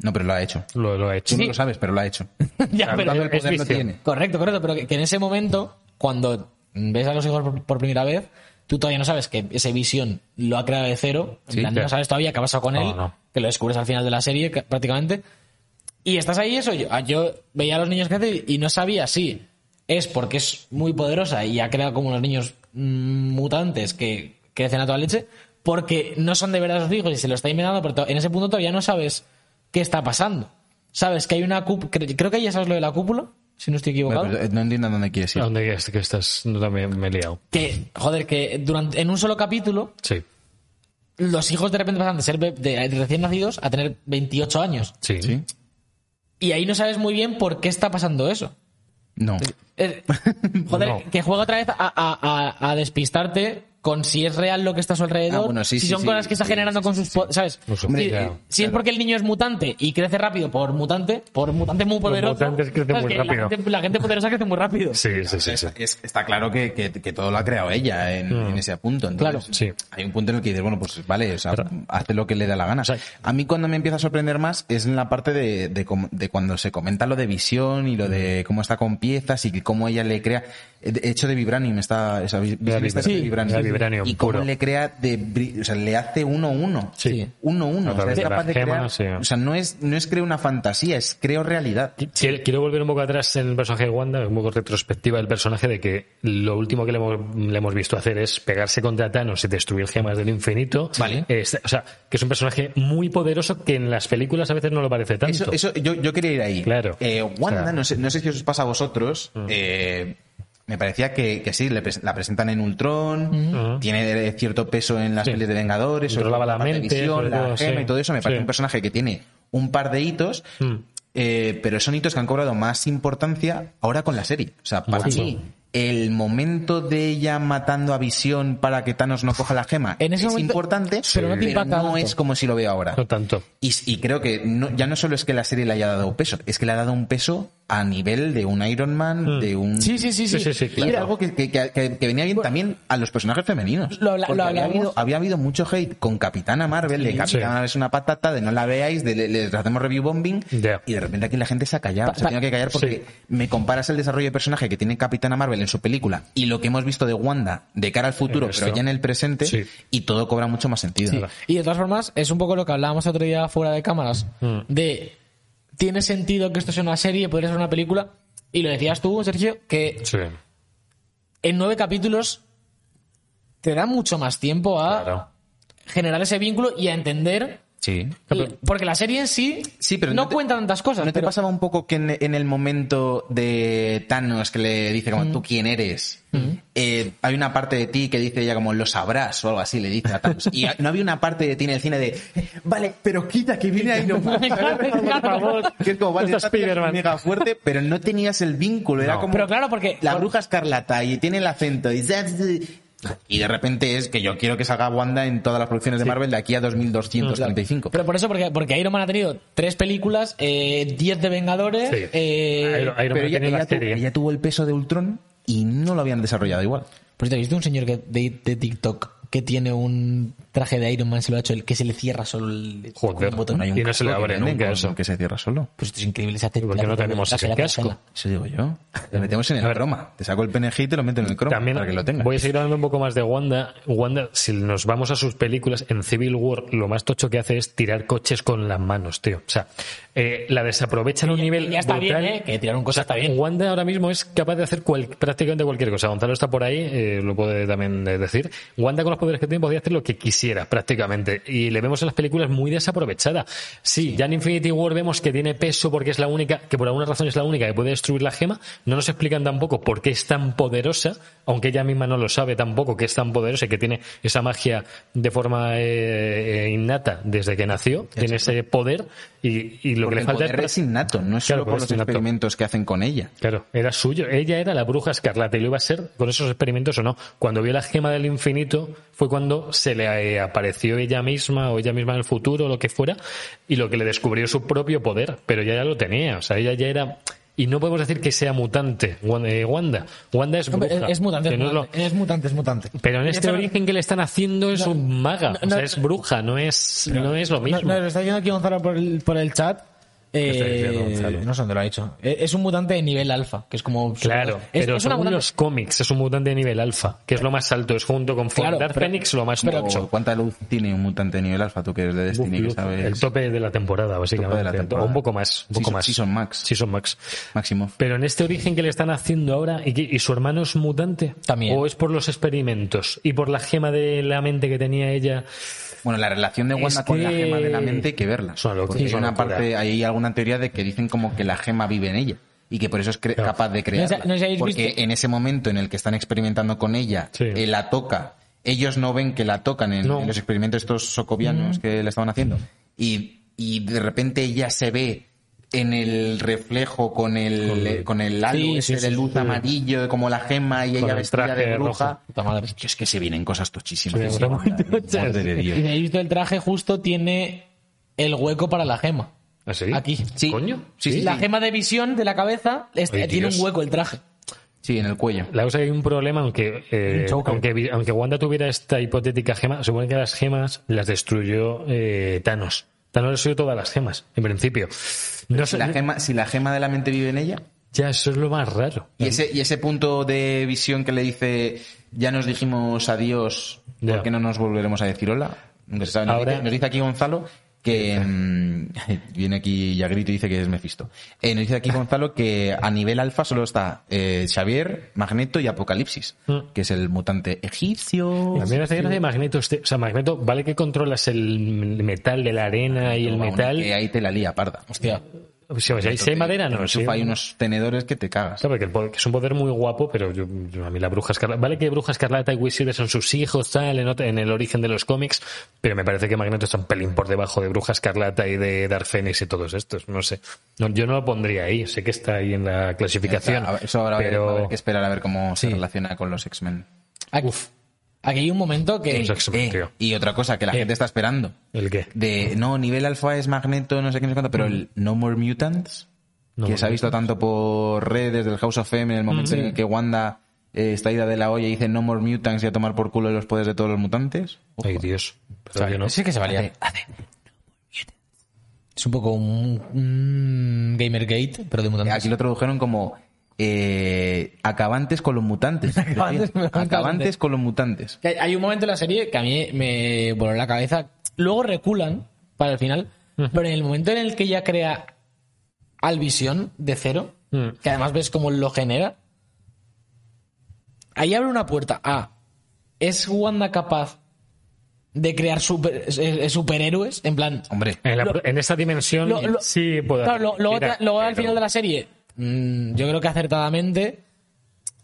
No, pero lo ha hecho. lo, lo ha hecho. Tú no lo sabes, pero lo ha hecho. ya, pero- el poder lo tiene. Correcto, correcto, pero que, que en ese momento, cuando ves a los hijos por, por primera vez, tú todavía no sabes que ese visión lo ha creado de cero, en Sí, plan, claro. no sabes todavía qué ha pasado con él, no. que lo descubres al final de la serie que- prácticamente, y estás ahí eso, yo, ah, yo veía a los niños crecer y no sabía si es porque es muy poderosa y ha creado como unos niños mm, mutantes que crecen a toda leche, porque no son de verdad sus hijos y se lo está inventando, pero en ese punto todavía no sabes qué está pasando. Sabes que hay una cúpula, creo que ya sabes lo de la cúpula, si no estoy equivocado. Pero, eh, no entiendo a dónde quieres ir. ¿A dónde es que estás? No, también me he liado. que, joder, que durante, en un solo capítulo, Sí, los hijos de repente pasan de ser de, de recién nacidos a tener 28 años. sí. ¿Sí? Y ahí no sabes muy bien por qué está pasando eso. No. Eh, joder, No. que juega otra vez a, a- a- a despistarte con si es real lo que está a su alrededor, Ah, bueno, sí, si sí, son sí, cosas que está sí, generando sí, con sí, sus... ¿Sabes? Pues, si, hombre, claro, si es porque el niño es mutante y crece rápido por mutante, por mutante muy poderoso... mutantes crecen muy la rápido. gente- La gente, poderosa crece muy rápido. Sí, sí, sí. sí. Es- está claro que, que- que todo lo ha creado ella en, en ese punto. Entonces, Claro, sí. Hay un punto en el que dices, bueno, pues vale, o sea, Pero- hace lo que le da la gana. sea, a mí cuando me empieza a sorprender más es en la parte de, de, de cuando se comenta lo de visión y lo de cómo está con piezas y cómo ella le crea, de hecho de Vibranium está, esa visión de Vibranium. Y cómo puro. le crea de, o sea, le hace uno uno. Sí. Uno uno. O sea, es capaz de crear, gemas, sí. o sea, no es, no es creo una fantasía, es creo realidad. Quiero, quiero volver un poco atrás en el personaje de Wanda, un poco retrospectiva del personaje, de que lo último que le hemos, le hemos visto hacer es pegarse contra Thanos y destruir gemas del infinito. Vale. Es- o sea, que es un personaje muy poderoso que en las películas a veces no lo parece tanto. Eso, eso yo, yo quería ir ahí. Claro. Eh, Wanda, O sea- no, sé, no sé si os pasa a vosotros, eh, me parecía que, que sí, le la presentan en Ultron, Ujú. tiene sobre todo en las Sí. pelis de Vengadores, sobre la mente, visión, la todo, gema sí. y todo eso, me parece Sí. un personaje que tiene un par de hitos, Mm. eh, pero son hitos que han cobrado más importancia ahora con la serie. O sea, para Mucho. mí, el momento de ella matando a Visión para que Thanos no coja la gema En ese es momento- importante, pero no es como si lo veo ahora. No tanto. Y, y creo que no- ya no solo es que la serie le haya dado peso, es que le ha dado un peso a nivel de un Iron Man, de un... Sí, sí, sí, sí. Sí, sí, Y era algo que, que- que- que venía bien también a los personajes femeninos. Lo lo había, habido, había habido mucho hate con Capitana Marvel, de Capitana Sí. Marvel es una patata, de no la veáis, de le- les hacemos review bombing, y de repente aquí la gente se ha callado, Pa- se ha tenido que callar porque Sí. me comparas el desarrollo de personaje que tiene Capitana Marvel en su película y lo que hemos visto de Wanda de cara al futuro, pero ya en el presente, Sí. y todo cobra mucho más sentido. Sí. Y de todas formas, es un poco lo que hablábamos otro día fuera de cámaras, Mm. de tiene sentido que esto sea una serie, podría ser una película, y lo decías tú, Sergio, que Sí. en nueve capítulos te da mucho más tiempo a Claro. generar ese vínculo y a entender. Sí. Porque la serie en sí, Sí, pero no, no te- cuenta tantas cosas. ¿No te pero- pasaba un poco que en, en el momento de Thanos que le dice como tú quién eres? eh, hay una parte de ti que dice ella como lo sabrás o algo así, le dice a Thanos. Y no había una parte de ti en el cine de vale, pero quita que viene ahí no Por favor. Que es como vale, mega fuerte, pero no tenías el vínculo, era No. como Pero claro, porque- la bruja escarlata y tiene el acento y y de repente es que yo quiero que salga Wanda en todas las producciones de Marvel de aquí a 2235. Pero por eso, porque, porque Iron Man ha tenido tres películas, eh, diez de Vengadores. Sí. eh, Iron- Iron Pero Man ella, ella tu- ella tuvo el peso de Ultron y no lo habían desarrollado igual. Pues te he visto un señor que, de, de TikTok que tiene un traje de Iron Man, se lo ha hecho el que se le cierra solo el Joder. con un botón. Hay un Y no se le abre nunca eso. Que se cierra solo. Pues esto es increíble. Se hace ¿Por qué no tenemos ese casco? Eso digo yo. Lo metemos en A el ver. croma. Te saco el PNG y te lo meto en el croma También para que lo tengas. voy a seguir hablando un poco más de Wanda. Wanda, si nos vamos a sus películas, en Civil War lo más tocho que hace es tirar coches con las manos, tío. O sea, eh, la desaprovechan a un nivel Ya está brutal. bien, ¿eh? Que tirar un cosa está bien. Wanda ahora mismo es capaz de hacer cual- prácticamente cualquier cosa. Gonzalo está por ahí, eh, lo puede también decir. Wanda con los los poderes que tiene podía hacer lo que quisiera prácticamente. Y le vemos en las películas muy desaprovechada. Sí, ya en Infinity War vemos que tiene peso porque es la única, que por alguna razón es la única que puede destruir la gema. No nos explican tampoco por qué es tan poderosa, aunque ella misma no lo sabe tampoco que es tan poderosa y que tiene esa magia de forma eh, eh, innata desde que nació. Tiene ese poder y, y lo Porque que le el falta poder es innato, no es Claro, solo por los innato. experimentos que hacen con ella. Claro, era suyo. Ella era la bruja escarlata y lo iba a ser con esos experimentos o no. Cuando vio la gema del infinito fue cuando se le eh, apareció ella misma o ella misma en el futuro o lo que fuera y lo que le descubrió su propio poder. Pero ella ya lo tenía. O sea, ella ya era... Y no podemos decir que sea mutante, Wanda. eh, Wanda, Wanda es bruja. Es, es mutante, es no es lo- mutante, es mutante, es mutante. Pero en este origen que le están haciendo es no, un maga. no, o sea, es bruja, no es, no es lo mismo. no, lo está diciendo aquí Gonzalo por el, por el chat. Eh, no sé dónde lo ha dicho. Eh, Es un mutante de nivel alfa, que es como. Claro, es, pero es una según mutante- los cómics es un mutante de nivel alfa, que es lo más alto, es junto con Claro, Dark pero- Phoenix lo más pero- tocho. ¿Cuánta luz tiene un mutante de nivel alfa? Tú que eres de Destiny, sabes. El tope de la temporada, básicamente. la temporada. O un poco más, un poco Season- más. Season Max. Season Max. Máximo. Pero en este origen que le están haciendo ahora, ¿y, y su hermano es mutante? También. ¿O es por los experimentos? ¿Y por la gema de la mente que tenía ella? Bueno, la relación de Wanda Es con la gema de la mente hay que verla. Locura, Porque hay una locura. parte, hay alguna teoría de que dicen como que la gema vive en ella y que por eso es Claro. capaz de crearla. no Porque visto- en ese momento en el que están experimentando con ella, Sí. eh, la toca. Ellos no ven que la tocan en, No. en los experimentos estos socovianos que le estaban haciendo. Y, y de repente ella se ve en el reflejo con el, Con- con el halo Sí, ese sí, sí, de luz sí. amarillo, como la gema y Con ella el vestida de bruja. es que se vienen cosas tochísimas. De. Y si habéis visto el traje, justo tiene el hueco para la gema. ¿Ah, sí? Aquí. Sí. ¿Coño? Sí, sí, la sí. gema de visión de la cabeza este, Ay, tiene Dios. un hueco el traje. Sí, en el cuello. La cosa hay un problema, aunque, eh, aunque, aunque Wanda tuviera esta hipotética gema, supone que las gemas las destruyó eh, Thanos. Thanos destruyó todas las gemas, en principio. No Si sé, la, gema, si la gema de la mente vive en ella, ya, eso es lo más raro. y ese, y ese punto de visión que le dice, ya nos dijimos adiós. ¿por qué no nos volveremos a decir hola? Nunca se sabe. Nos, Ahora- dice, nos dice aquí Gonzalo que mm, viene aquí Yagrito y dice que es Mephisto. Eh, nos dice aquí Gonzalo que a nivel alfa solo está eh, Xavier, Magneto y Apocalipsis, Mm. que es el mutante egipcio. También hace gracia de Magneto. este- o sea, Magneto, vale que controlas el metal de la arena y el metal. Que ahí te la lía, parda. Hostia. Si, sea, si hay madera, no. Enchufa ahí unos tenedores que te cagas. Claro, porque el poder- que es un poder muy guapo, pero yo, yo- a mí la Bruja Escarlata... Vale que Bruja Escarlata y Wizard son sus hijos, tal, en, el origen de los cómics, pero me parece que Magneto está un pelín por debajo de Bruja Escarlata y de Dark Phoenix y todos estos, no sé. No, yo no lo pondría ahí, sé que está ahí en la clasificación, ver, Eso ahora pero... que esperar a ver cómo se relaciona con los X-Men. Aquí, aquí hay un momento que. Eh, y otra cosa que la Eh. gente está esperando. ¿El qué? De, no, nivel alfa es Magneto, no sé qué, no sé cuánto, pero el No More Mutants, No que More se ha visto tanto por redes del House of M en el momento en el que Wanda eh, está ida de la olla y dice No More Mutants y a tomar por culo los poderes de todos los mutantes. Ojo. Ay, Dios. Pero yo no. Sí que se valía. Es un poco un, un Gamergate, pero de mutantes. Aquí lo tradujeron como eh, acabantes con los mutantes. Acabantes con los mutantes. acabantes con los mutantes. Que Hay un momento en la serie que a mí me voló la cabeza. Luego reculan para el final, pero en el momento en el que ya crea al visión de cero, Mm. que además ves cómo lo genera, ahí abre una puerta a ¿es Wanda capaz de crear super- eh, eh, superhéroes? En plan, Hombre, En, la- Lo- en esa dimensión lo- lo- sí puedo Claro, lo- luego, Mira, te- luego al pero- final de la serie, yo creo que acertadamente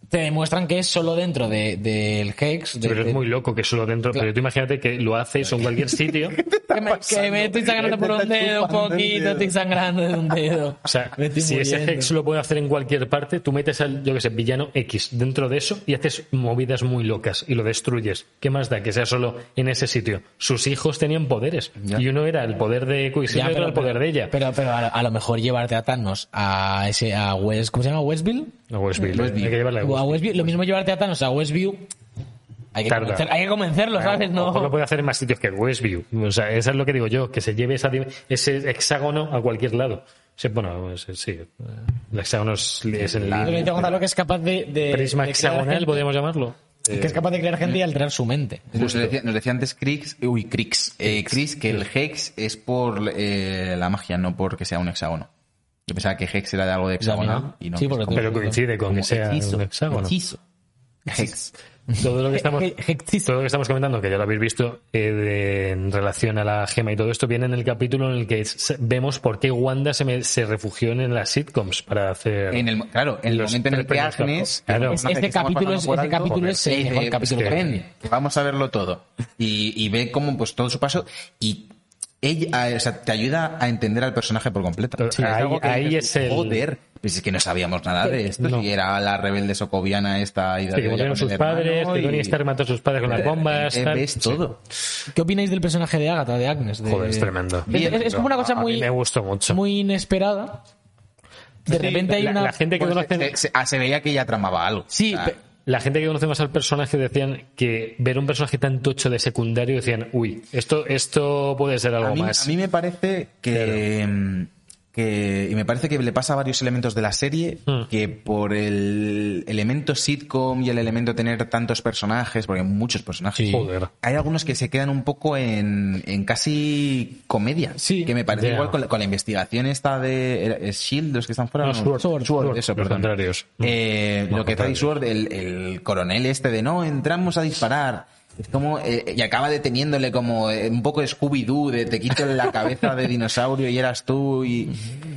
te demuestran que es solo dentro de- del Hex. de- Pero de- es muy loco que solo dentro. Pero tú imagínate que lo haces en cualquier sitio. que me, que me estoy sangrando por un dedo, un poquito, dedo. estoy sangrando de un dedo. O sea, si ese. Hex lo puede hacer en cualquier parte, tú metes al, yo que sé, villano X dentro de eso y haces movidas muy locas y lo destruyes. ¿Qué más da que sea solo en ese sitio? Sus hijos tenían poderes. Ya. Y uno era el poder de Ya, Quicksilver y otro el poder de ella. Pero, pero a, a lo mejor llevarte a Thanos a ese a West, ¿cómo se llama? Westville. A. Westview. Hay que llevarla a A Westview. Lo mismo llevarte a Thanos a Westview. Hay que, convencer- hay que convencerlo, ¿sabes? Lo No. puede hacer en más sitios que Westview. O sea, eso es lo que digo yo, que se lleve esa, ese hexágono a cualquier lado. Bueno, sí. El hexágono es, es el Gonzalo que es capaz de. de prisma de hexagonal, gente- podríamos llamarlo. Que es capaz de crear gente y alterar su mente. Nos decía, nos decía antes Crix, uy, Crix, eh, Chris, que el Hex es por eh, la magia, no porque sea un hexágono. Yo pensaba que Hex era de algo de hexagonal y no. Sí, porque Pero coincide con que sea hechizo, un hexágono. hechizo. Hex. todo lo que estamos todo lo que estamos comentando que ya lo habéis visto eh, de- en relación a la gema y todo esto viene en el capítulo en el que vemos por qué Wanda se, me- se refugió en las sitcoms para hacer En el, claro, en el Los momento en el que Agnes, Claro. es este capítulo es- alto, capítulo es el capítulo vamos a verlo todo. Y, y ve cómo pues todo su paso y ella, eh, o sea, te ayuda a entender al personaje por completo. Sí, sea, ahí- que ahí dices, es el- Joder, pues es que no sabíamos nada de esto. No. Si era la rebelde socoviana esta y Sí, que murieron sus padres, que Tony Stark mató a sus padres con las bombas. tal. ves Sí. todo. ¿Qué opináis del personaje de Agatha, de Agnes? De- Joder, es tremendo. Es, es- es como una cosa muy, me gustó mucho. muy inesperada. De repente hay la, una... la gente que Pues conoce se, se- ah, se veía que ella tramaba algo. Sí, O sea, la gente que conoce más al personaje decían que ver un personaje tan tocho de secundario decían, uy, esto esto puede ser algo a mí, más. a mí me parece que, mm, que- y me parece que le pasa a varios elementos de la serie Mm. que por el elemento sitcom y el elemento tener tantos personajes porque hay muchos personajes Sí. Joder. hay algunos que se quedan un poco en, en casi comedia Sí. que me parece igual con la, con la investigación esta de ¿es Shield los que están fuera No, No, Sword, Sword, Sword, eso los perdón contrarios. Eh, lo que trae. Sword el, el coronel este de no entramos a disparar es como eh, y acaba deteniéndole como eh, un poco Scooby-Doo de te quito la cabeza de dinosaurio y eras tú y,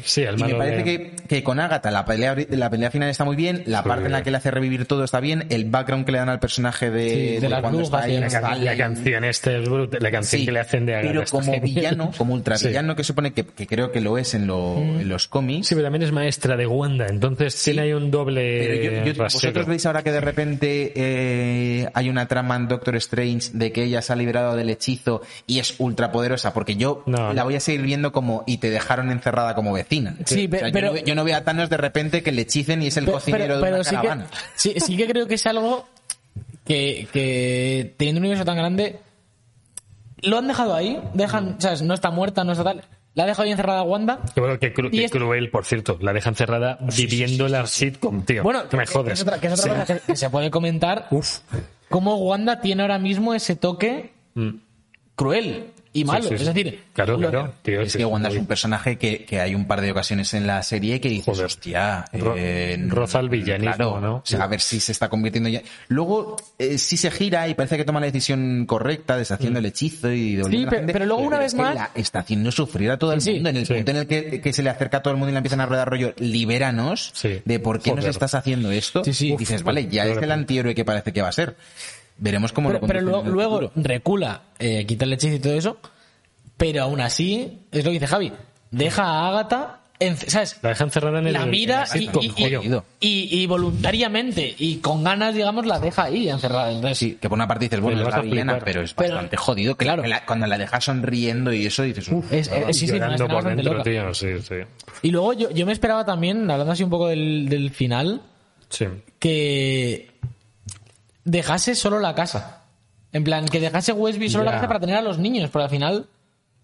Sí, al y me malo parece de- que, que con Agatha la pelea la pelea final está muy bien la parte en la que le hace revivir todo está bien el background que le dan al personaje de, Sí, de las cuando brujas está ahí la, can- la canción esta es brutal, la canción Sí, que le hacen de Agatha pero como genial. villano como ultra Sí. villano que supone que, que creo que lo es en, lo- en los cómics. Sí, pero también es maestra de Wanda, entonces tiene ahí un doble Pero yo- vosotros veis ahora que de repente eh, hay una trama en Doctor Strange de que ella se ha liberado del hechizo y es ultrapoderosa, porque yo No, la voy a seguir viendo como y te dejaron encerrada como Sí, O pe- sea, yo pero- no yo, no veo a Thanos de repente que le hechicen y es el cocinero de una sí, que, caravana. sí, sí que creo que es algo que, que teniendo un universo tan grande lo han dejado ahí, dejan, ¿sabes? No está muerta, no está tal. La ha dejado ahí encerrada Wanda. Que bueno, cru- es- cruel, por cierto. La deja encerrada viviendo la sitcom, tío. Bueno, que me jodes. Es otra, que es otra cosa que, que se puede comentar. Uf. Cómo Wanda tiene ahora mismo ese toque Mm. cruel y malo. Sí, sí, Es decir, claro, lo- claro, tío, Es que Wanda es un personaje que, que hay un par de ocasiones en la serie que dices, Joder. hostia, Ro- eh, roza el villanismo, claro, ¿no? o sea, a ver si se está convirtiendo ya. Luego, eh, sí se gira y parece que toma la decisión correcta, deshaciendo el hechizo y Sí, a la pe- gente, pero luego una vez más- la está haciendo sufrir a todo el mundo. En el Sí. punto en el que, que se le acerca a todo el mundo y le empiezan a rodar rollo, libéranos Sí. de por qué nos estás haciendo esto. Sí, sí. Dices, vale, ya es el antihéroe que parece que va a ser. Veremos cómo pero, lo pero luego, luego recula, eh, quita el hechizo y todo eso. Pero aún así, es lo que dice Javi, deja a Agatha, en- ¿sabes? La deja encerrada en el la mira y, y- y- jodido. y- y voluntariamente y con ganas, digamos, la deja ahí encerrada. Entonces, Sí, que por una parte dices, bueno, es la villana, pero es Pero- bastante jodido. que claro. la- cuando la dejas sonriendo y eso dices, "Uf". es, es- sí, sí, por dentro, tío. Sí, sí. Y luego yo, yo me esperaba también, hablando así un poco del, del final, Sí. que dejase solo la casa. En plan, que dejase Westby solo la casa para tener a los niños, porque al final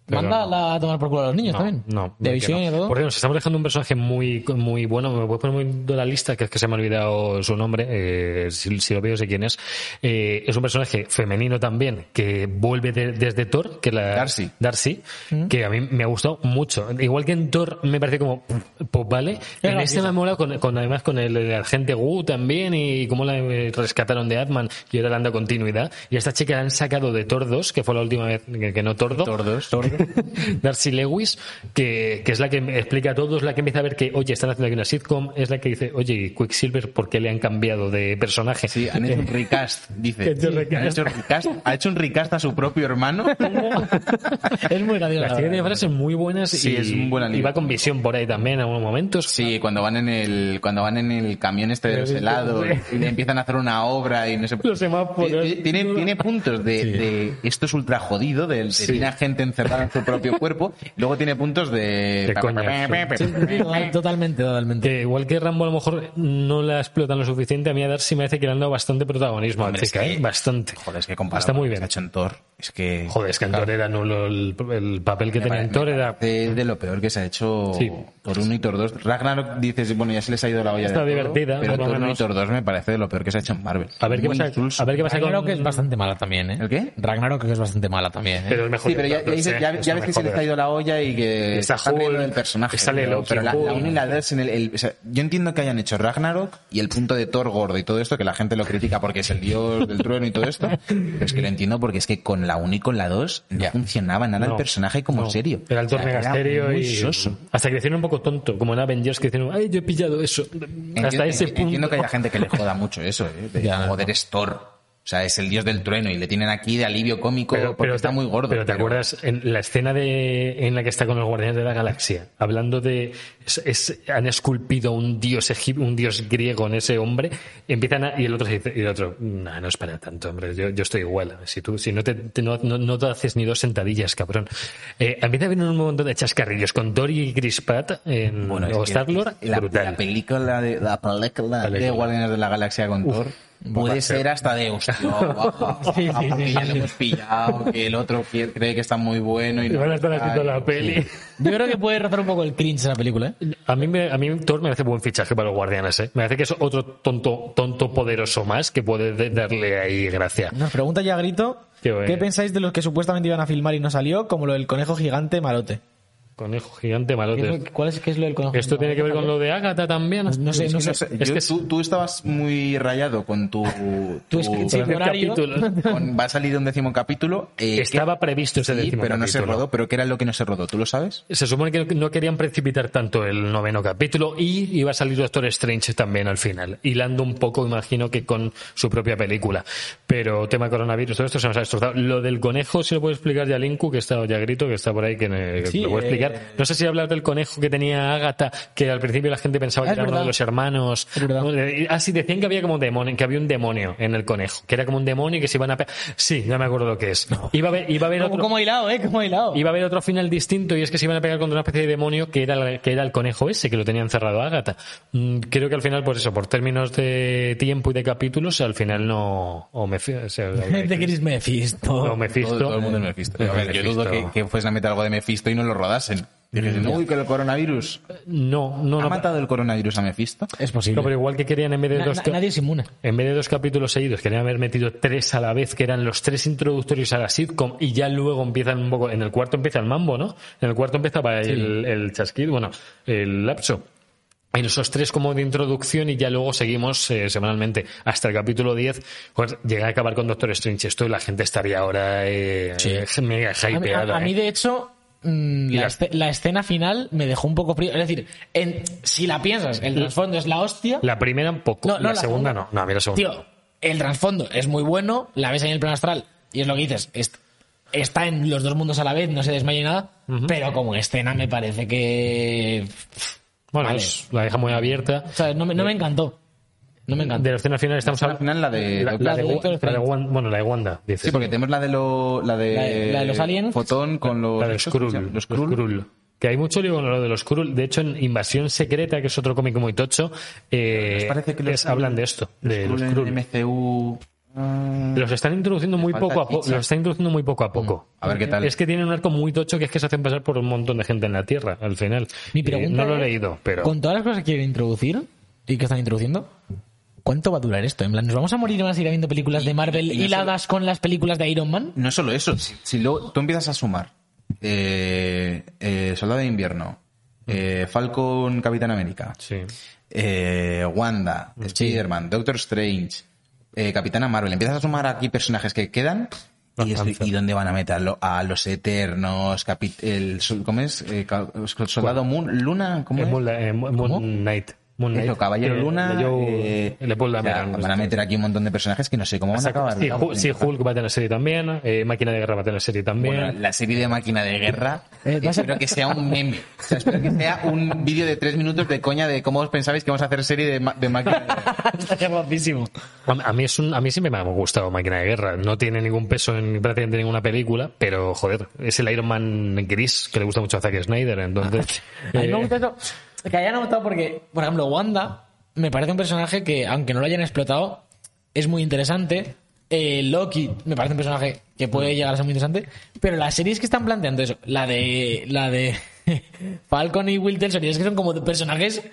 manda no. la- a tomar por culo a los niños No, también. no, De visión no. y todo. Por nos estamos dejando un personaje muy, muy bueno. Me voy a poner muy de la lista, que es que se me ha olvidado su nombre. eh, si, si lo veo, sé quién es. Eh, es un personaje femenino también, que vuelve de- desde Thor, que la Darcy. Darcy, Mm. que a mí me ha gustado mucho. Igual que en Thor me parece como, pues vale. En este me ha molado con, con- además con el, el agente Wu también y cómo la rescataron de Atman y ahora le han dado continuidad. Y a esta chica la han sacado de Thor 2, que fue la última vez que, que no Tordo. Tordos. Darcy Lewis, que, que es la que me explica todo, es la que empieza a ver que, oye, están haciendo aquí una sitcom, es la que dice, oye, Quicksilver, ¿por qué le han cambiado de personaje? Sí, han hecho un recast, dice. Hecho recast. Han hecho recast, ha hecho un recast a su propio hermano. es muy gracioso. Las la tiene frases muy buenas Sí, y, es un buen y alivio. va con visión por ahí también en algunos momentos. Sí, cuando van en el cuando van en el camión este de los helados y le empiezan a hacer una obra y no sé Los semáforos. Tiene, tiene, puntos de, de esto es ultra jodido, de, de Sí. tiene a gente encerrada en su propio cuerpo, luego tiene puntos de, De coña, Sí, sí, sí, total- totalmente, totalmente. Que igual que Rambo a lo mejor no la explotan lo suficiente, a mí a Darcy me hace que le han dado bastante protagonismo a Hombre, es chica, que- ¿eh? Bastante. Joder, es que comparado Está muy que bien. ha hecho en Thor, es que Joder, es que en Thor era nulo el, el papel que me tenía pare- en Thor me era... de lo peor que se ha hecho Sí. Thor 1 y Thor 2. Ragnarok dices, bueno, ya se les ha ido la olla Está de todo, divertida, pero por lo Thor 1 y. Thor 2 me parece de lo peor que se ha hecho en Marvel. A ver qué pasa, a ver qué pasa Ragnarok con... es bastante mala también, ¿eh? ¿El qué? Ragnarok es bastante mala también, ¿eh? Pero es mejor Sí, pero ya, que ya, sí. ya ya, ya ves que se les ha ido la olla y que Está están Hulk, del personaje. sale pero pero la, la 1 y la 2 en el, el- o sea, yo entiendo que hayan hecho Ragnarok y el punto de Thor gordo y todo esto, que la gente lo critica porque es el dios del trueno y todo esto, pero es que lo entiendo porque es que con la 1 y con la 2 no funcionaba nada No, el personaje como no. serio. Era el O sea, muy y. soso. Hasta hicieron un poco tonto, como en Avengers que hicieron, ay, yo he pillado eso. Hasta Entiendo, ese punto. entiendo que haya gente que le joda mucho eso, ¿eh? De, Ya, joder, es Thor. O sea, es el dios del trueno y le tienen aquí de alivio cómico porque está te- muy gordo. Pero te acuerdas en la escena de, en la que está con los guardianes de la galaxia, hablando de es- es- han esculpido un dios un dios griego en ese hombre, empiezan a- y el otro se dice, y el otro, no, no es para tanto, hombre, yo, yo estoy igual. Si tú, si no te, te- no, no- no te haces ni dos sentadillas, cabrón. Eh, empieza a venir un montón de chascarrillos con Dory y Chris Pratt en Bueno, que Star-Lord, la, la película de la película de Película. Guardianes de la Galaxia con Thor puede ser hasta de hostia, Sí, sí, sí, ya lo hemos pillado, que el otro cree que está muy bueno y Y no van a estar haciendo la peli. Yo creo que puede rozar un poco el cringe la película, ¿eh? A mí, me, a mí Thor me hace buen fichaje para los guardianes, ¿eh? Me hace que es otro tonto, tonto poderoso más que puede de- darle ahí gracia. Nos pregunta ya Grito, Qué ¿qué, pensáis de los que supuestamente iban a filmar y no salió? Como lo del conejo gigante malote. Conejo gigante ¿Qué es, malote. lo, cuál es, qué es lo del conejo ¿Esto tiene que ver con lo de Agatha también? No sé, no Es que sé. no sé, Es yo- que tú, tú estabas muy rayado con tu... Tu tu- sí, capítulo. con- va a salir un décimo capítulo. eh, Estaba ¿qué- previsto ese sí, décimo pero no se rodó. ¿Pero qué era lo que no se rodó? ¿Tú lo sabes? Se supone que no querían precipitar tanto el noveno capítulo y iba a salir Doctor Strange también al final, hilando un poco, imagino que con su propia película. Pero tema coronavirus, todo esto se nos ha destrozado. Lo del conejo, si lo puedo explicar ya Linku, que está ya grito, que está por ahí, que, me- que Sí, lo voy a explicar. Eh, No sé si hablar del conejo que tenía Agatha, que al principio la gente pensaba Ah, que era uno de los hermanos. Verdad. Eh, Ah, sí, decían que había como demonio, que había un demonio en el conejo, que era como un demonio y que se iban a Sí, ya me acuerdo lo que es. Iba a haber, iba a haber ¿Cómo, otro... cómo ha hilado, eh? ¿Cómo ha hilado? Iba a haber otro final distinto y es que se iban a pegar contra una especie de demonio que era, la- que era el conejo ese que lo tenía encerrado a Agatha. Mm, Creo que al final, por eso, por términos de tiempo y de capítulos, al final no. O me, o sea, de Chris Mephisto. o Mephisto. Todo, todo el mundo es Mephisto. A ver, yo dudo que, que fuesen a meter algo de Mephisto y no lo Dijesen, uy, que el coronavirus. No, no, ¿Ha no. matado el coronavirus a Mephisto? Es posible. No, pero igual que querían en vez de Na- dos. na- nadie es inmune. En vez de dos capítulos seguidos, querían haber metido tres a la vez, que eran los tres introductorios a la sitcom, y ya luego empiezan un poco. En el cuarto empieza el mambo, ¿no? En el cuarto empezaba el, el chasquido, bueno, el lapso. En esos tres como de introducción y ya luego seguimos eh, semanalmente hasta el capítulo 10. Pues llegar a acabar con Doctor Strange. Esto y la gente estaría ahora eh, mega A mí, a- hypeada. a mí, eh. de hecho, mm, la, la- esce- la escena final me dejó un poco frío. Es decir, en- si la piensas, el trasfondo es la hostia. La primera un poco, No, no, la, la segunda, segunda. no. No, a mí la segunda. Tío, el trasfondo es muy bueno, la ves ahí en el plano astral y es lo que dices, est- está en los dos mundos a la vez, no se desmaya ni nada, pero como escena me parece que... bueno, vale. la deja muy abierta. O sea, no me, no me encantó. No me encantó. De la escena final estamos hablando. final la de... La, la de, la de. Wanda, bueno, la de Wanda, dices. Sí, porque tenemos la de, lo, la de, La de- la de los aliens. Fotón con los... La de los. Los Los. Skrull. Que hay mucho lío con lo de los Skrull. De hecho, en Invasión Secreta, que es otro cómic muy tocho, eh, parece que los es- hablan de esto, de los Skrull Skrull. en MCU... ah, Los están introduciendo muy poco a poco. Los están introduciendo muy poco a poco. A ver qué tal. Es que tienen un arco muy tocho que es que se hacen pasar por un montón de gente en la Tierra, al final. Mi pregunta no lo he es, leído, pero. Con todas las cosas que quieren introducir y que están introduciendo, ¿cuánto va a durar esto? En plan, ¿nos vamos a morir y van a seguir viendo películas de Marvel y no hiladas con las películas de Iron Man? No solo eso, si, si luego tú empiezas a sumar eh, eh, Soldado de Invierno, eh, Falcon Capitán América, Sí. eh, Wanda, Spider-Man, Doctor Strange, eh, Capitana Marvel, empiezas a sumar aquí personajes que quedan y. ¿y dónde van a meterlo? A los Eternos, Capi- el, sol- ¿cómo es? Eh, Soldado Moon, Luna, ¿cómo Eh, es? Moon, eh, Moon ¿Cómo? Knight. Eso, Caballero Eh, Luna, Joe- eh, Paul o sea, van a meter aquí un montón de personajes que no sé cómo van a acabar. Sí, Hulk, sí, Hulk va a tener serie también. eh, Máquina de Guerra va a tener serie también. Bueno, la serie de máquina de guerra, Eh, ser- espero que sea un meme. O sea, espero que sea un vídeo de tres minutos de coña de cómo os pensabais que vamos a hacer serie de, de máquina de guerra. Está guapísimo. A, mí es un, a mí siempre me ha gustado Máquina de Guerra. No tiene ningún peso en prácticamente ninguna película, pero joder, es el Iron Man gris que le gusta mucho a Zack Snyder. Entonces, A mí me eh, gusta eso. Que hayan gustado porque, por ejemplo, Wanda me parece un personaje que, aunque no lo hayan explotado, es muy interesante. Eh, Loki me parece un personaje que puede llegar a ser muy interesante. Pero las series que están planteando eso, la de la de Falcon y Winter Soldier, es que son como personajes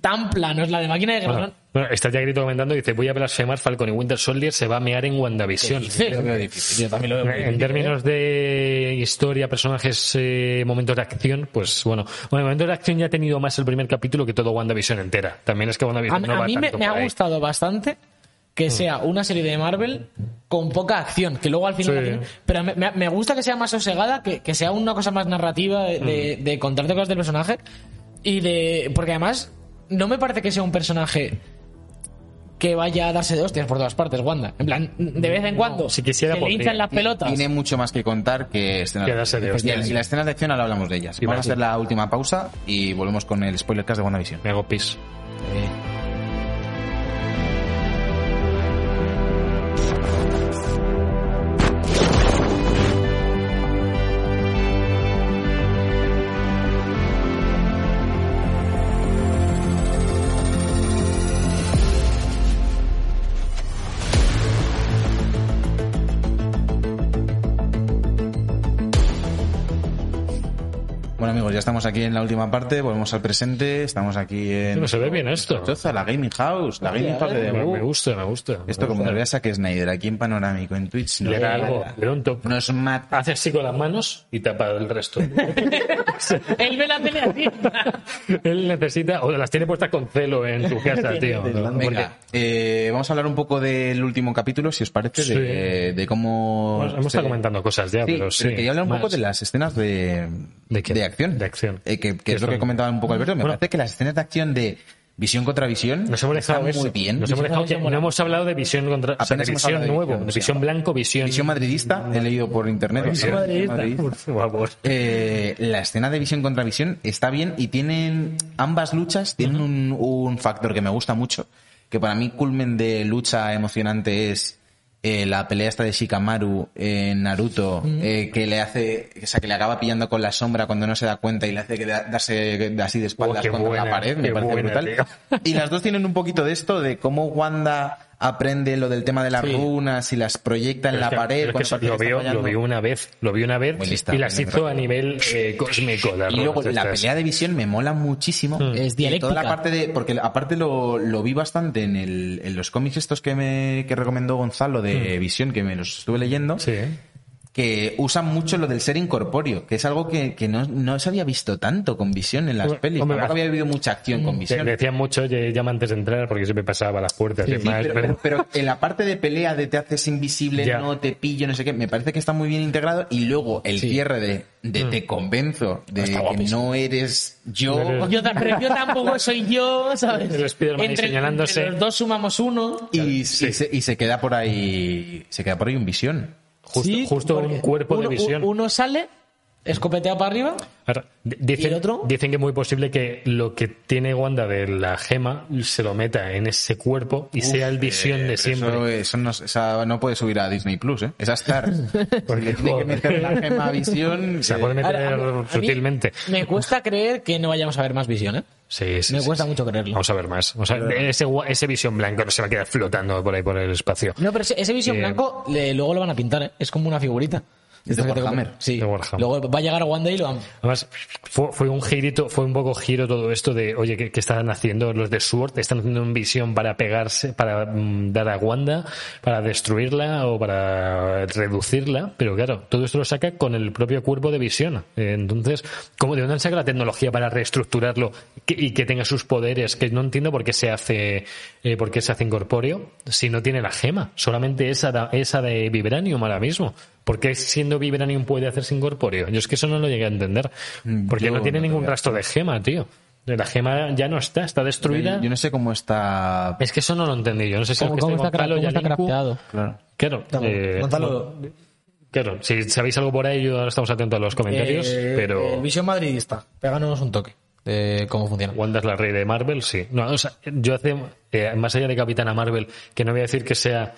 tan planos, la de máquina de guerra. Bueno, bueno, está ya grito comentando, dice, voy a blasfemar, Falcon y Winter Soldier se va a mear en WandaVision. dices? Lo veo difícil. Yo también lo veo muy En difícil, términos de historia, personajes, eh, momentos de acción, pues bueno, bueno, momentos de acción ya ha tenido más el primer capítulo que todo WandaVision entera. También es que A, WandaVision mí- no a va mí me, tanto me ha gustado bastante que sea una serie de Marvel con poca acción, que luego al final... Sí. tiene- pero me, gusta que sea más sosegada, que, que sea una cosa más narrativa, de, de- de contarte cosas del personaje y de... Porque además no me parece que sea un personaje que vaya a darse de hostias por todas partes, Wanda. En plan, de vez en cuando si quisiera, se le hinchan las pelotas. Tiene mucho más que contar que escenas Que darse de y, hostias. y las escenas de acción ahora hablamos de ellas. Iba Vamos a hacer la última pausa y volvemos con el spoiler cast de WandaVision. Me hago pis. Bueno ya estamos aquí en la última parte, volvemos al presente, estamos aquí en... No se ve bien esto. Choza, la Gaming House, la Gaming House de Me, gusta, me gusta. Esto como nos veas a que Snyder aquí en Panorámico, en Twitch, no Le da es algo, da un toque. Nos mata. Hace así con las manos y tapa el resto. Él ve la tele así. Él necesita, o las tiene puestas con celo en tu casa, tío. Venga, eh, vamos a hablar un poco del último capítulo, si os parece, de, de cómo... Hemos, estado comentando cosas ya, Sí, pero sí. quería hablar un poco de las escenas de, ¿De qué? acción. De acción. Eh, que, que Que es lo que comentaba un poco Alberto. Me Bueno. parece que las escenas de acción de visión contra visión Nos hemos dejado están muy bien. Nos hemos dejado que no hemos hablado de visión contra o sea, de visión de nuevo, visión, de visión blanco, visión, Visión madridista, he leído por internet. Visión madridista. Por favor. Eh, la escena de visión contra visión está bien y tienen ambas luchas tienen un, un factor que me gusta mucho que para mí culmen de lucha emocionante es eh, la pelea esta de Shikamaru en Naruto eh, que le hace o sea que le acaba pillando con la sombra cuando no se da cuenta y le hace que da- darse así de espaldas Oh, contra la pared me parece buena, brutal. y las dos tienen un poquito de esto de cómo Wanda aprende lo del tema de las Sí. runas y las proyecta en la que- pared es cuando que lo fallando. lo vio una vez, lo vi una vez lista, y las hizo a nivel eh, cósmico. las Y luego runas la estas. pelea de visión me mola muchísimo. Mm. Es dialéctica. Toda la parte de, porque aparte lo, lo vi bastante en, el, en los cómics estos que me que recomendó Gonzalo de visión, que me los estuve leyendo, Mm. Sí. Que usan mucho lo del ser incorpóreo, que es algo que, que no, no se había visto tanto con visión en las Hombre, pelis. hombre, había habido mucha acción con visión. decían mucho, oye, llama antes de entrar porque siempre pasaba las puertas y Sí, demás. pero, pero- pero en la parte de pelea de te haces invisible, Ya. no te pillo, no sé qué, me parece que está muy bien integrado y luego el cierre de, de Mm. te convenzo de Está que no eres yo. No Yo, pero yo tampoco soy yo, ¿sabes? El Spiderman señalándose. entre los dos sumamos uno. y, y se, y se queda por ahí se queda por ahí un visión justo Sí, justo un cuerpo uno, de visión. Uno sale, escopeteado para arriba. Ahora, dicen, ¿Y el otro? dicen que es muy posible que lo que tiene Wanda de la gema se lo meta en ese cuerpo y sea el visión Eh, de pero siempre. Eso, eso no, esa no puede subir a Disney Plus, ¿eh? Esa Star. Porque le tiene que meter la gema a visión. Se eh, puede meter Ahora, a mí- a mí sutilmente. Me cuesta creer que no vayamos a ver más visión, ¿eh? Sí, sí, Me sí, cuesta sí. mucho creerlo. Vamos a ver más. O sea, ese, gua- ese visión blanco no se va a quedar flotando por ahí por el espacio. No, pero ese, ese visión Eh, blanco le- luego lo van a pintar, ¿eh? Es como una figurita. Es de Warhammer. Sí. De Warhammer. Luego va a llegar a Wanda y lo van... Además, fue, fue un girito, fue un poco giro todo esto de, oye, ¿qué, qué están haciendo los de Sword? ¿Están haciendo un visión para pegarse, para mm, dar a Wanda, para destruirla o para reducirla? Pero claro, todo esto lo saca con el propio cuerpo de visión. Eh, Entonces, ¿cómo, ¿de dónde saca la tecnología para reestructurarlo y que tenga sus poderes? Que no entiendo por qué se hace, eh, por qué se hace incorpóreo si no tiene la gema. Solamente esa, esa de Vibranium ahora mismo. ¿Por qué siendo Vibranium puede hacerse incorpóreo? Yo es que eso no lo llegué a entender. Porque yo no tiene no ningún rastro de gema, tío. La gema ya no está, está destruida. Yo no sé cómo está. Es que eso no lo entendí yo. No sé si ¿Cómo, es que cómo está, Gonzalo cómo está crafteado? Claro. Claro. eh, Gonzalo... Claro, si sabéis algo por ahí, yo ahora estamos atentos a los comentarios, Eh, pero El visión madridista. Péganos un toque de cómo funciona. Wanda es la rey de Marvel, sí. No, o sea, yo hace, eh, más allá de Capitana Marvel, que no voy a decir que sea,